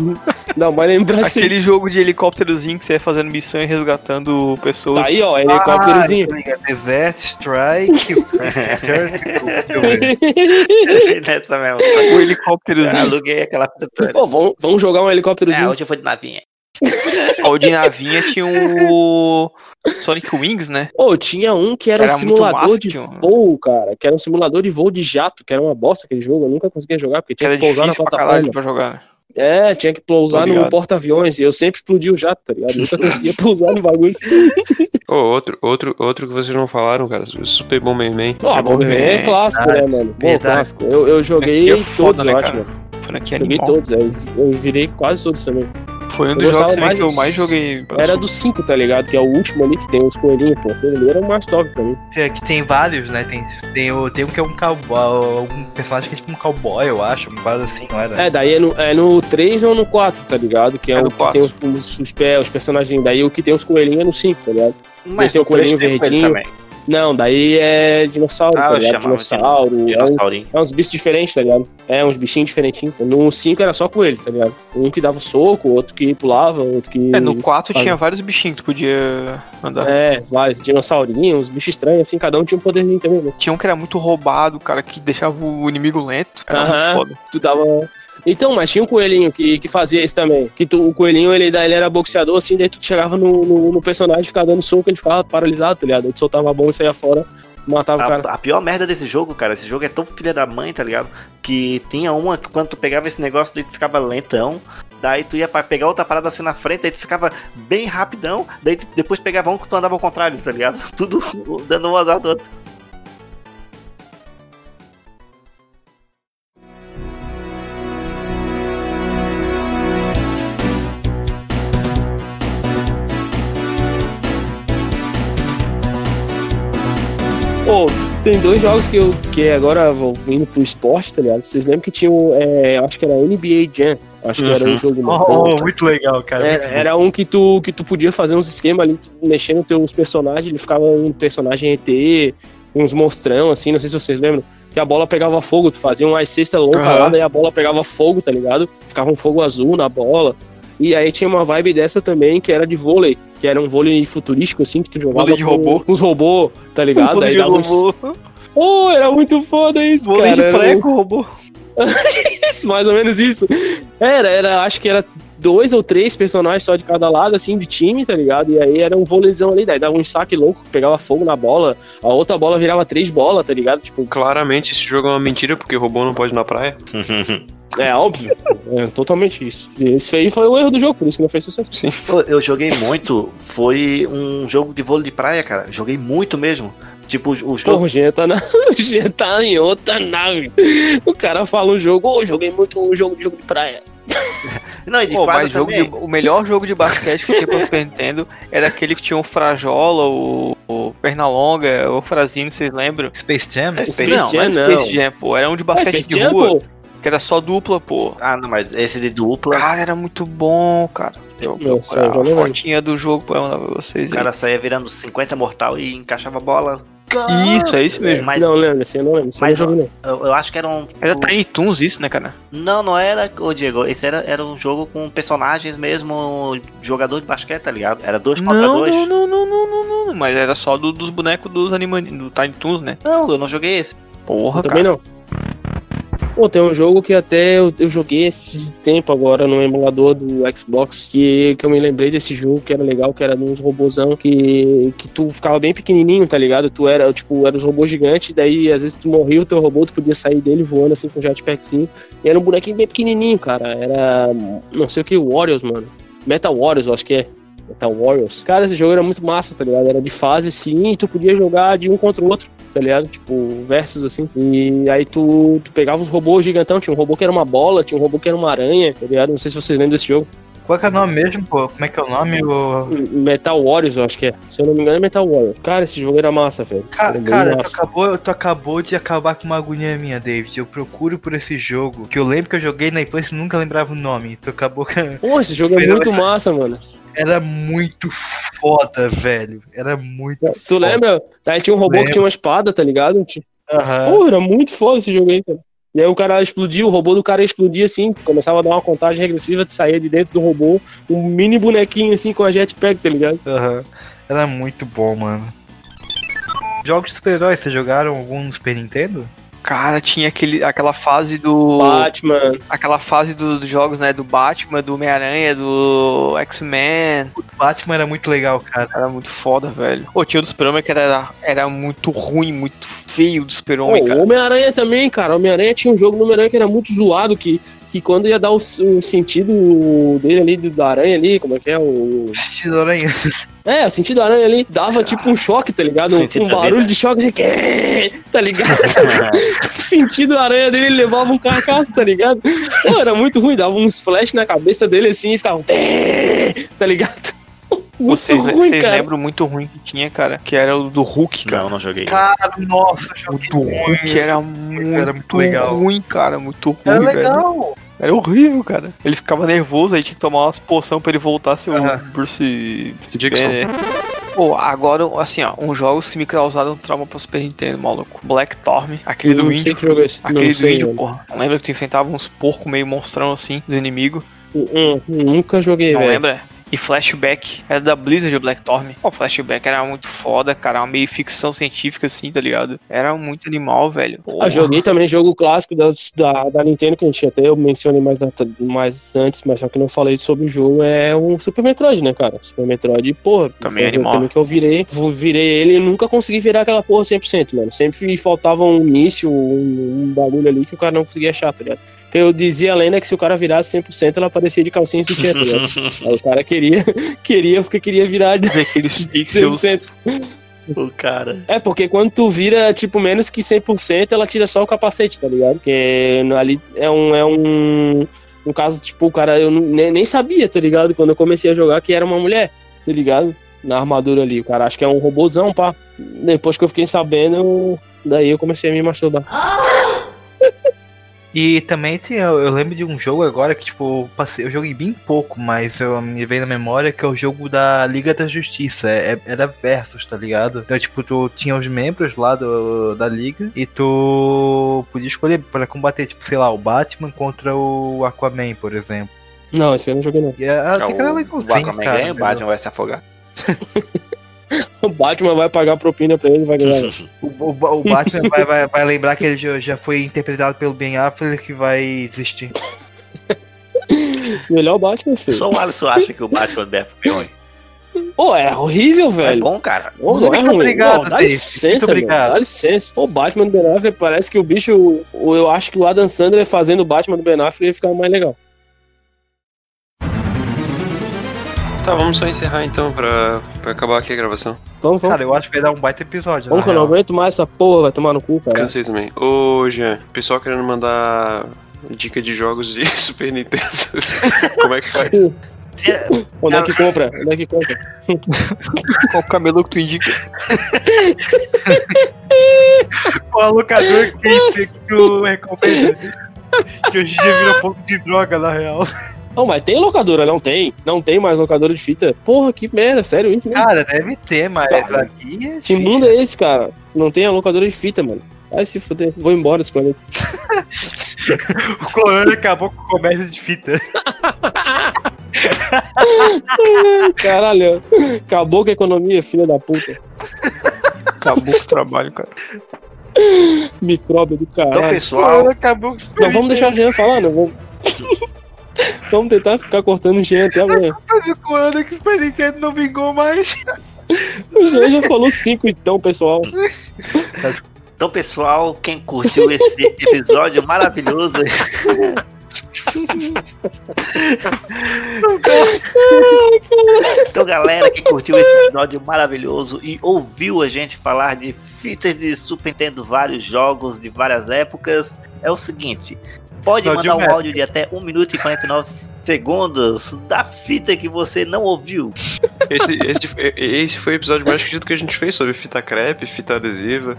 Não, mas lembrar assim. Aquele jogo de helicópterozinho que você ia fazendo missão e resgatando pessoas. Tá aí, ó, helicópterozinho. Ah, Desert Strike. Deixa eu ver. Nessa mesmo. O Eu helicópterozinho. aluguei aquela. Pô, vamos, vamos jogar um É, helicópterozinho. hoje eu vou de navinha. O de navinha tinha o Sonic Wings, né? Ô, tinha um que era, Era um simulador massa, de um- voo, cara. Que era um simulador de voo de jato, que era uma bosta aquele jogo. Eu nunca conseguia jogar, porque Que tinha era que pousar na plataforma. pra jogar. né? É, tinha que pousar no porta-aviões. E eu sempre explodia o jato, tá ligado? Nunca conseguia pousar no bagulho. Ô, outro, outro, outro que vocês não falaram, cara. Super Bomberman. Ó, Bomberman é clássico, Ah, né, mano? Bom, clássico. Eu, eu joguei É foda, todos, né, eu. Franquia Joguei animal. todos, eu, eu virei quase todos também. Foi um dos jogos também que eu mais- mais joguei. Era do 5, tá ligado? Que é o último ali que tem os coelhinhos, pô. Ali era o mais top pra mim. Tem- Que tem vários, né? Tem, tem, o, tem um que é um cowboy, um personagem que é tipo um cowboy, eu acho, um parada assim, não era? É, daí é no, é no 3 ou no 4, tá ligado? Que é, É o que 4. tem os, os, os, os personagens. Daí o que tem os coelhinhos é no 5, tá ligado? Mas tem o coelhinho ele verdinho. também. Não, daí é dinossauro, Ah, tá ligado? de Dinossauro. É, um- Dinossaurinho. é uns bichos diferentes, tá ligado? É, uns bichinhos diferentinhos. No 5 era só coelho, tá ligado? Um que dava soco, outro que pulava, outro que. É, no 4 Faz- tinha vários bichinhos que tu podia andar. É, vários dinossaurinhos, uns bichos estranhos, assim, cada um tinha um poderzinho também, né? Tinha um que era muito roubado, cara, que deixava o inimigo lento. Era Aham. muito foda. Tu dava. Então, mas tinha um coelhinho que, que fazia isso também. Que tu, o coelhinho, ele, ele era boxeador, assim, daí tu chegava no, no, no personagem, ficava dando soco, ele ficava paralisado, tá ligado? Tu soltava a bomba e saía fora, matava o cara. A, a pior merda desse jogo, cara, esse jogo é tão filha da mãe, tá ligado? Que tinha uma que quando tu pegava esse negócio, daí tu ficava lentão. Daí tu ia pra pegar outra parada assim na frente, aí tu ficava bem rapidão. Daí tu depois pegava um que tu andava ao contrário, tá ligado? Tudo dando um azar do outro. Pô, tem dois jogos que eu que agora vou indo pro esporte, tá ligado? Vocês lembram que tinha o. É, eu acho que era NBA Jam. Acho que era um jogo Oh, novo. muito legal, cara. Era, muito bom. era um que tu, que tu podia fazer uns esquemas ali, mexendo teus personagens, ele ficava um personagem ET, uns monstrão, assim, não sei se vocês lembram. Que a bola pegava fogo, tu fazia uma cesta longa Aham. lá, daí a bola pegava fogo, tá ligado? Ficava um fogo azul na bola. E aí tinha uma vibe dessa também, que era de vôlei, que era um vôlei futurístico, assim, que tu jogava Vôlei de com, robô. com os robôs, tá ligado? Vôlei aí de dava uns... robô. Oh, era muito foda isso, Vôlei cara. de era um- prego, robô. isso, mais ou menos isso. Era, era, acho que era dois ou três personagens só de cada lado, assim, de time, tá ligado? E aí era um vôleizão ali, daí dava um saque louco, pegava fogo na bola, a outra bola virava três bolas, tá ligado? Tipo, Claramente esse jogo é uma mentira, porque robô não pode ir na praia. é óbvio. É totalmente isso. Esse aí foi o erro do jogo, por isso que não fez sucesso. Sim. Eu joguei muito, foi um jogo de vôlei de praia, cara. Joguei muito mesmo. Tipo, o o Porra, jogo. o Jean tá, na... o tá em outra nave. O cara fala um jogo, ô, joguei muito um jogo de jogo de praia. Não, e de Pô, mas jogo de- o melhor jogo de basquete que tinha pra Super Nintendo era aquele que tinha o Frajola, o, o Pernalonga, o Frazino, vocês lembram? Space Jam? É, Space não, Jam, não. Space Jam, pô. Era um de basquete Space de Jam, rua, pô. Que era só dupla, pô. Ah, não, mas esse de dupla. Cara, era muito bom, cara. Eu procurar eu a não lembro. fotinha do jogo pra mandar pra vocês. O cara saía virando 50 mortal e encaixava a bola. aí. Isso, é isso mesmo. Mas Não lembro, assim, eu não lembro. Esse eu Mas, não eu, eu acho que era um. Era Tiny Toons isso, né, cara? Não, não era, ô Diego. Esse era, era um jogo com personagens mesmo, jogador de basquete, tá ligado? Era dois contra Não, dois. não, não, não, não, não, não. Mas era só do- dos bonecos dos anima do Tiny Toons, né? Não, eu não joguei esse. Porra, Eu também cara. não. Pô, tem um jogo que até eu, eu joguei esse tempo agora no emulador do Xbox, que, que eu me lembrei desse jogo que era legal, que era uns robôzão que, que tu ficava bem pequenininho, tá ligado? Tu era, tipo, era os robôs gigantes, daí às vezes tu morria o teu robô, tu podia sair dele voando assim com um jetpackzinho. E era um bonequinho bem pequenininho, cara. Era, não sei o que, Warriors, mano. Metal Warriors, eu acho que é. Metal Warriors. Cara, esse jogo era muito massa, tá ligado? Era de fase sim, e tu podia jogar de um contra o outro tá ligado? Tipo, versus assim. E aí tu, tu pegava os robôs gigantão, tinha um robô que era uma bola, tinha um robô que era uma aranha, tá ligado? Não sei se vocês lembram desse jogo. Qual que é o nome mesmo, pô? Como é que é o nome? O... Metal Warriors, eu acho que é. Se eu não me engano, é Metal Warriors. Cara, esse jogo era massa, velho. Ca Era cara, tu massa. acabou, tu acabou de acabar com uma agonia minha, David. Eu procuro por esse jogo, que eu lembro que eu joguei na infância e nunca lembrava o nome. Tu acabou com... Pô, esse jogo é muito massa, mano. Era muito foda, velho. Era muito Tu lembra? Aí tinha um robô Lembro. que tinha uma espada, tá ligado? Aham. Pô, era muito foda esse jogo aí, cara. E aí o cara explodia, o robô do cara explodia assim, começava a dar uma contagem regressiva de sair de dentro do robô, um mini bonequinho assim com a jetpack, tá ligado? Aham. Era muito bom, mano. Jogos de super-heróis, vocês jogaram algum no Super Nintendo? Cara, tinha aquele, aquela fase do. Batman. Aquela fase do- dos jogos, né? Do Batman, do Homem-Aranha, do X-Men. O Batman era muito legal, cara. Era muito foda, velho. Pô, tinha o do Super-Homem que era, era muito ruim, muito feio do Super-Homem, o. Homem-Aranha também, cara. O Homem-Aranha tinha um jogo no Homem-Aranha que era muito zoado, que, que quando ia dar o, o sentido dele ali, do- da aranha ali, como é que é? O... Sentido aranha. É, o sentido aranha ali dava tipo um choque, tá ligado? Um, um barulho de choque, assim, tá ligado? o sentido da aranha dele, ele levava um carcaço, tá ligado? Pô, era muito ruim, dava uns flash na cabeça dele assim e ficava. Tá ligado? Muito Vocês, ruim, vocês cara. lembram muito ruim que tinha, cara? Que era o do Hulk, cara. Não, não joguei. Cara, nossa, O joguei do muito. Hulk era muito, Era muito legal. ruim, cara. Muito ruim, Era velho. legal. Era horrível, cara. Ele ficava nervoso, aí tinha que tomar umas poção pra ele voltar a ser o Aham. Bruce Dixon. Pô, agora, assim, ó, uns jogos que me causaram trauma pro Super Nintendo, maluco. Black Storm, aquele do não índio. sei que jogo é esse. Aquele não do sei, índio, porra. Não lembra que tu enfrentava uns porcos meio monstrão assim, dos inimigos? Hum, hum, nunca joguei, Não velho. lembra? E Flashback, era da Blizzard o Black Storm. Pô, Flashback era muito foda, cara. Uma meio ficção científica assim, tá ligado? Era muito animal, velho. Ah, Porra. joguei também jogo clássico das- da, da Nintendo, que a gente até eu mencionei mais, mais antes, mas só que não falei sobre o jogo, é o Super Metroid, né, cara? Super Metroid, porra, Também um animal. também que eu virei, vou- virei ele e nunca consegui virar aquela porra 100%, mano. Sempre faltava um início, um, um bagulho ali que o cara não conseguia achar, tá ligado? Eu dizia a lenda que se o cara virasse 100%, ela parecia de calcinha e sutiã, tá o cara queria, queria porque queria virar de aqueles pixels. 100%. O cara. É, porque quando tu vira, tipo, menos que 100%, ela tira só o capacete, tá ligado? Porque ali é um... É um... No caso, tipo, o cara, eu nem, nem sabia, tá ligado? Quando eu comecei a jogar, que era uma mulher, tá ligado? Na armadura ali. O cara acha que é um robôzão, pá. Depois que eu fiquei sabendo, eu- daí eu comecei a me masturbar. E também tem, eu, eu lembro de um jogo agora que, tipo, eu passei, eu joguei bem pouco, mas eu me veio na memória que é o jogo da Liga da Justiça. É- era versus, tá ligado? Então, tipo, tu tinha os membros lá do, da Liga e tu podia escolher pra combater, tipo, sei lá, o Batman contra o Aquaman, por exemplo. Não, esse eu não joguei, não. E a, Então, até que era o Aquaman cara. ganha, o Batman vai se afogar. O Batman vai pagar propina pra ele e vai ganhar. O, o- o Batman vai, vai, vai lembrar que ele já, já foi interpretado pelo Ben Affleck que vai desistir. Melhor Batman, filho. Só o Alisson acha que o Batman deve ser ruim. Pô, é horrível, É velho. bom, cara. Não é Muito ruim. obrigado, Não, dá Dave. licença, Muito obrigado. mano. Dá licença. O Batman do Ben Affleck parece que o bicho. o- Eu acho que o Adam Sandler fazendo o Batman do Ben Affleck ia ficar mais legal. Tá, vamos só encerrar então pra, pra acabar aqui a gravação. Vamos, vamos. Cara, eu acho que vai dar um baita episódio. vamos que eu não aguento mais essa porra, vai tomar no cu, cara. Cansei também. Ô, Jean, pessoal querendo mandar dica de jogos de Super Nintendo. Como é que faz? Onde é que compra? Onde é que compra? Qual camelô que tu indica? Qual locador que, que tu recomenda? Que hoje em dia vira um pouco de droga, na real. Não, mas tem locadora, não tem. Não tem mais locadora de fita. Porra, que merda, sério isso. Cara, deve ter, mas Cara, aqui é Que mundo é esse, cara? Não tem a locadora de fita, mano. Vai se fuder. Vou embora desse planeta. O Corona acabou com o comércio de fita. Caralho. Acabou com a economia, filha da puta. Acabou com o trabalho, cara. Micróbio do Então, caralho. pessoal, acabou com Não, vamos deixar o Jean falar, não. Vamos... vamos tentar ficar cortando o Jean até amanhã. Quando que o Super Nintendo não vingou mais? O Jean já falou cinco, então, pessoal. então, pessoal, quem curtiu esse episódio maravilhoso. Então, galera que curtiu esse episódio maravilhoso e ouviu a gente falar de fitas de Super Nintendo, vários jogos de várias épocas, é o seguinte: pode Não, mandar um áudio de até 1 minuto e 49 segundos da fita que você não ouviu. Esse, esse, esse foi o episódio mais esquisito que a gente fez sobre fita crepe, fita adesiva.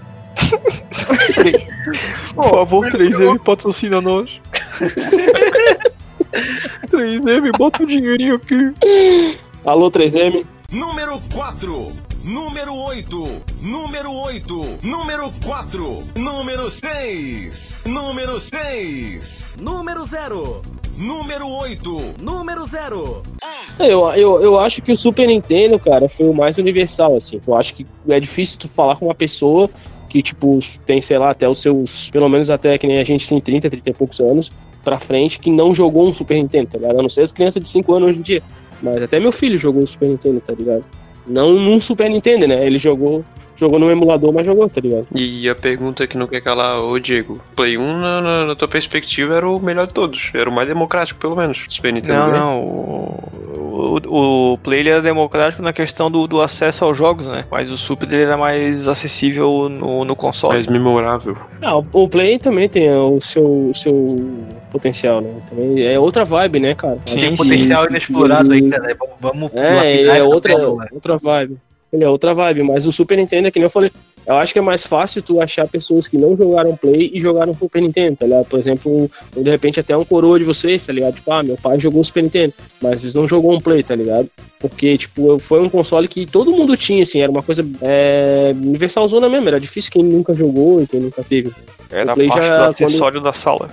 Por favor, 3M patrocina nós. 3M, bota um dinheirinho aqui. Alô, 3M. Número 4, número 8, número 8, número 4, número 6, número 6, número 0, número 8, número 0. Eu, eu, eu acho que o Super Nintendo, cara, foi o mais universal, assim. Eu acho que é difícil tu falar com uma pessoa que, tipo, tem, sei lá, até os seus. Pelo menos até que nem a gente tem 30, 30 e poucos anos pra frente, que não jogou um Super Nintendo, tá ligado? Eu não sei as crianças de 5 anos hoje em dia. Mas até meu filho jogou um Super Nintendo, tá ligado? Não num Super Nintendo, né? Ele jogou. Jogou no emulador, mas jogou, tá ligado? E a pergunta que não quer calar, ô Diego, Play 1, na, na- na tua perspectiva, era o melhor de todos. Era o mais democrático, pelo menos. Super Nintendo. Não, né? não. O, Play ele era democrático na questão do, do acesso aos jogos, né? Mas o Super ele era mais acessível no, no console. Mais memorável. Ah, o- Play também tem o seu, o seu potencial, né? Também é outra vibe, né, cara? Sim, Tem potencial inexplorado ainda, né? Vamos- Vamos É, é outra, outra vibe. Ele é outra vibe, mas o Super Nintendo, é que nem eu falei, eu acho que é mais fácil tu achar pessoas que não jogaram Play e jogaram Super Nintendo, tá ligado? Por exemplo, de repente até um coroa de vocês, tá ligado? Tipo, ah, meu pai jogou Super Nintendo, mas eles não jogou um Play, tá ligado? Porque, tipo, foi um console que todo mundo tinha, assim, era uma coisa é, universalzona mesmo, era difícil quem nunca jogou e quem nunca teve. Era o Play parte já- do quando- acessório da sala.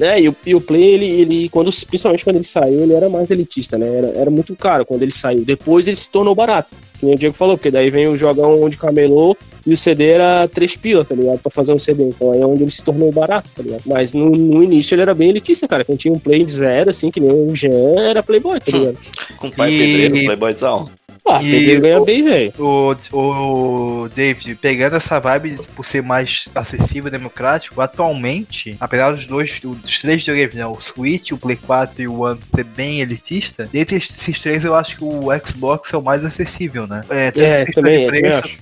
É, e o, e o Play, ele, ele quando, principalmente quando ele saiu, ele era mais elitista, né? Era, era muito caro quando ele saiu. Depois ele se tornou barato. Que nem o Diego falou, porque daí vem o jogão de camelô e o CD era 3 pila, tá ligado? Pra fazer um CD. Então aí é onde ele se tornou barato, tá ligado? Mas no, no início ele era bem elitista, cara. Quem tinha um Play de zero, assim, que nem o Jean, era Playboy, tá ligado? Com o pai E- pedreiro, Playboyzão. Ah, E ganha bem, velho. O, o David, pegando essa vibe por ser mais acessível e democrático, atualmente, apesar dos dois, dos três videogames, né, o Switch, o Play 4 e o One ser bem elitista, dentre esses três eu acho que o Xbox é o mais acessível, né? É, É, também, é, preço, acho.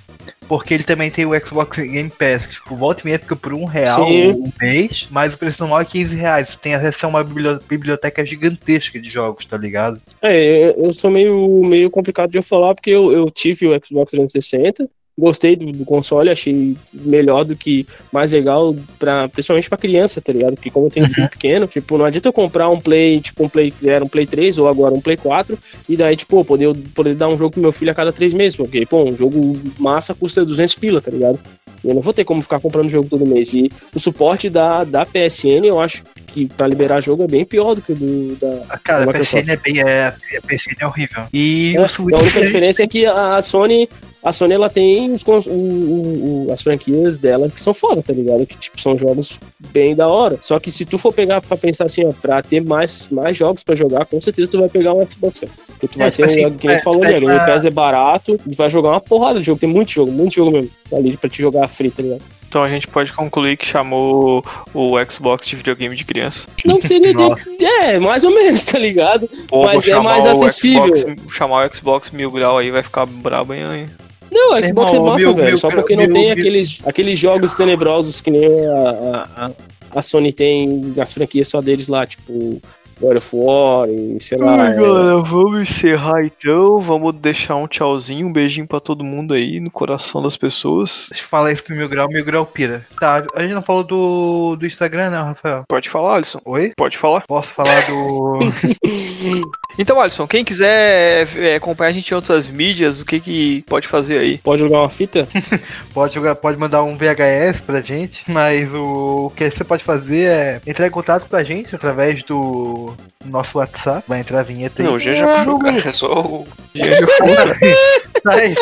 Porque ele também tem o Xbox Game Pass, que tipo, volta e meia fica por um real Sim. um mês, mas o preço normal é 15 reais. Tem acesso a uma bibli- biblioteca gigantesca de jogos, tá ligado? É, eu sou meio, meio complicado de eu falar, porque eu, eu tive o Xbox 360, gostei do, do console, achei melhor do que mais legal, pra, principalmente pra criança, tá ligado? Porque como eu tenho um filho pequeno, tipo, não adianta eu comprar um Play, tipo, um Play, era um Play 3 ou agora um Play 4, e daí, tipo, poder, poder dar um jogo pro meu filho a cada três meses, porque, pô, um jogo massa custa 200 pila, tá ligado? Eu não vou ter como ficar comprando jogo todo mês. E o suporte da, da PSN, eu acho que pra liberar jogo é bem pior do que o do, da, Ah, Cara, a Microsoft. PSN é bem. É, a PSN é horrível. E É, o Switch. a única diferença é que a a Sony, a Sony ela tem os o- o- o- as franquias dela que são foda, tá ligado? Que tipo são jogos bem da hora. Só que se tu for pegar pra pensar assim, ó, pra ter mais, mais jogos pra jogar, com certeza tu vai pegar um Xbox. Porque tu vai É, ter, tipo um, assim, quem a gente é, falou, né? O Game Pass é barato, e vai jogar uma porrada de jogo. Tem muito jogo, muito jogo mesmo. Ali pra te jogar free, tá ligado? Então a gente pode concluir que chamou o Xbox de videogame de criança. Não seria. Nossa. de, é, mais ou menos, tá ligado? Pô, Mas é mais acessível. Xbox, chamar o Xbox Mil Grau aí vai ficar brabo hein? Não, Xbox Irmão, é massa, meu- velho. meu- Só porque não tem aqueles, aqueles jogos tenebrosos que nem a, a, a- Sony tem nas franquias só deles lá, tipo God of War e sei lá. Ai, é, galera, vamos encerrar então. Vamos deixar um tchauzinho, um beijinho pra todo mundo aí no coração das pessoas. Deixa eu falar isso pro Mil Grau, Mil Grau pira. Tá, a gente não falou do, do Instagram, né, Rafael? Pode falar, Alisson. Oi? Pode falar. Posso falar do. Então, Alisson, quem quiser é, acompanhar a gente em outras mídias, o que que pode fazer aí? Pode jogar uma fita? pode, jogar, pode mandar um VHS pra gente, mas o, o que você pode fazer é entrar em contato com a gente através do no nosso WhatsApp. Vai entrar a vinheta aí. Não, o Jean já puxou, cara. É só o. Tá, enfim.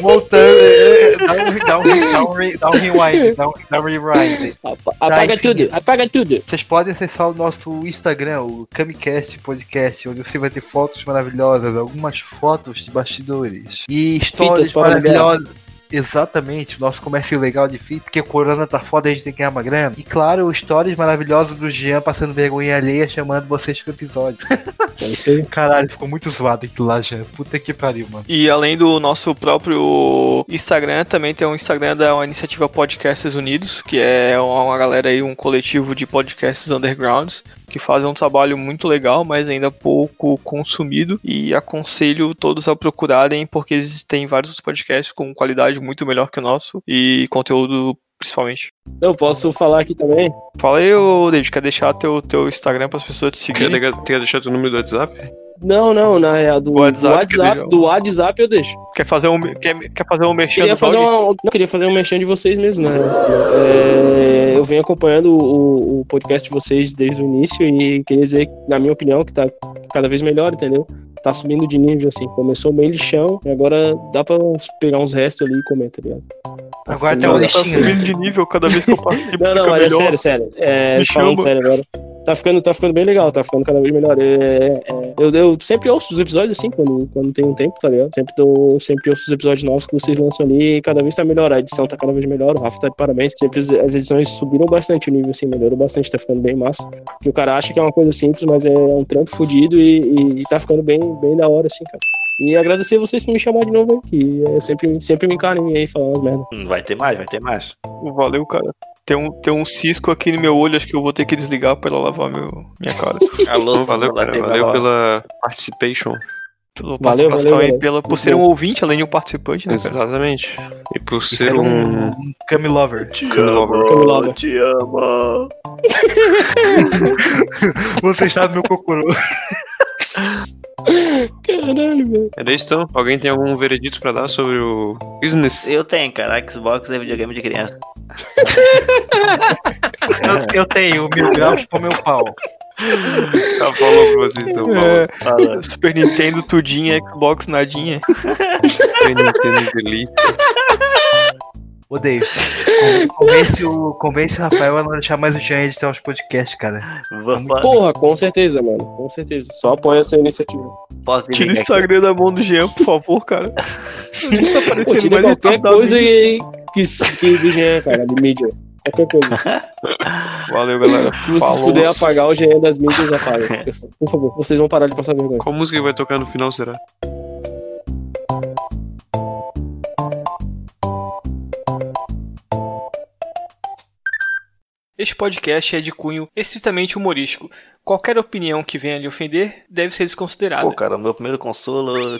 Voltando, é, é, dá um, dá um, dá um, dá um rewind, dá um, dá um rewind. Apa- Apaga enfim. tudo, apaga tudo. Vocês podem acessar o nosso Instagram, o Camicast Podcast, onde você vai ter fotos maravilhosas, algumas fotos de bastidores e histórias Fitas para maravilhosas. Exatamente, nosso comércio legal de fita, porque o Corona tá foda, a gente tem que ganhar uma grana. E claro, histórias maravilosas do Jean passando vergonha alheia, chamando vocês pro episódio. É isso aí. Caralho, ficou muito zoado aquilo lá, Jean. Puta que pariu, mano. E além do nosso próprio Instagram, também tem um Instagram da iniciativa Podcasts Unidos, que é uma galera aí, um coletivo de podcasts undergrounds, que fazem um trabalho muito legal, mas ainda pouco consumido. E aconselho todos a procurarem, porque existem vários podcasts com qualidade muito melhor que o nosso e conteúdo principalmente. Eu posso falar aqui também? Fala aí, ô David, quer deixar teu, teu Instagram para as pessoas te Quer, seguirem? ligar- quer deixar teu número do WhatsApp? Não, não, na real, do Do WhatsApp, WhatsApp, que deixa- do WhatsApp eu deixo. Quer fazer um, quer, quer fazer um merchan Queria do fazer, uma, não, queria fazer um merchan de vocês mesmo, né? É, eu venho acompanhando o, o podcast de vocês desde o início e queria dizer, na minha opinião, que tá cada vez melhor, entendeu? Tá subindo de nível, assim. Começou bem lixão e agora dá pra pegar uns restos ali e comer, tá ligado? Agora tem Não, um tá Tá lixinho. né? subindo de nível cada vez que eu participo. Não, não, mas é sério, sério. É, Me falando chama. sério agora. Tá ficando, tá ficando bem legal, tá ficando cada vez melhor. É, é, eu, eu sempre ouço os episódios assim, quando, quando tem um tempo, tá ligado? Sempre, tô, sempre ouço os episódios novos que vocês lançam ali e cada vez tá melhor. A edição tá cada vez melhor, o Rafa tá de parabéns. Sempre as, as edições subiram bastante o nível, assim, melhorou bastante, tá ficando bem massa. Porque o cara acha que é uma coisa simples, mas é um trampo fodido e, e, e tá ficando bem, bem da hora, assim, cara. E agradecer vocês por me chamar de novo aí, que é sempre, sempre me encanem aí falando merda. Hum, Vai ter mais, vai ter mais. Valeu, cara. Tem um, tem um cisco aqui no meu olho, acho que eu vou ter que desligar pra ela lavar meu, minha cara. Alô, valeu, cara. Valeu pela participation. Pela Valeu, participação valeu, e pela, por ser um ouvinte, além de um participante, né, cara? Exatamente. E por Ser ser um. um Cami Lover. Te amo, te amo. Você está no meu cocoro. Caralho, velho. É isso então? Alguém tem algum veredito pra dar sobre o business? Eu tenho, cara. Xbox é videogame de criança. Eu, eu tenho mil graus pro meu pau. Tá, falou pra vocês então. É. Super Nintendo, tudinha, Xbox, nadinha. Tem Nintendo Delete. Ô, David, con- convence o, convence o Rafael a não deixar mais o Jean editar os podcasts, cara. Vamos, Porra, com certeza, mano. Com certeza. Só apoia essa iniciativa. posso Tira o aqui? Instagram da mão do Jean, por favor, cara. Ele tá parecendo tira mais qualquer coisa que, que, que do Jean, cara, de mídia. Qualquer coisa. Valeu, galera. Se vocês Falou. puderem apagar o Jean das mídias, apaga. Por favor, vocês vão parar de passar vergonha. Qual música que vai tocar no final, será? Este podcast é de cunho estritamente humorístico. Qualquer opinião que venha lhe ofender deve ser desconsiderada. Pô, cara, meu primeiro consolo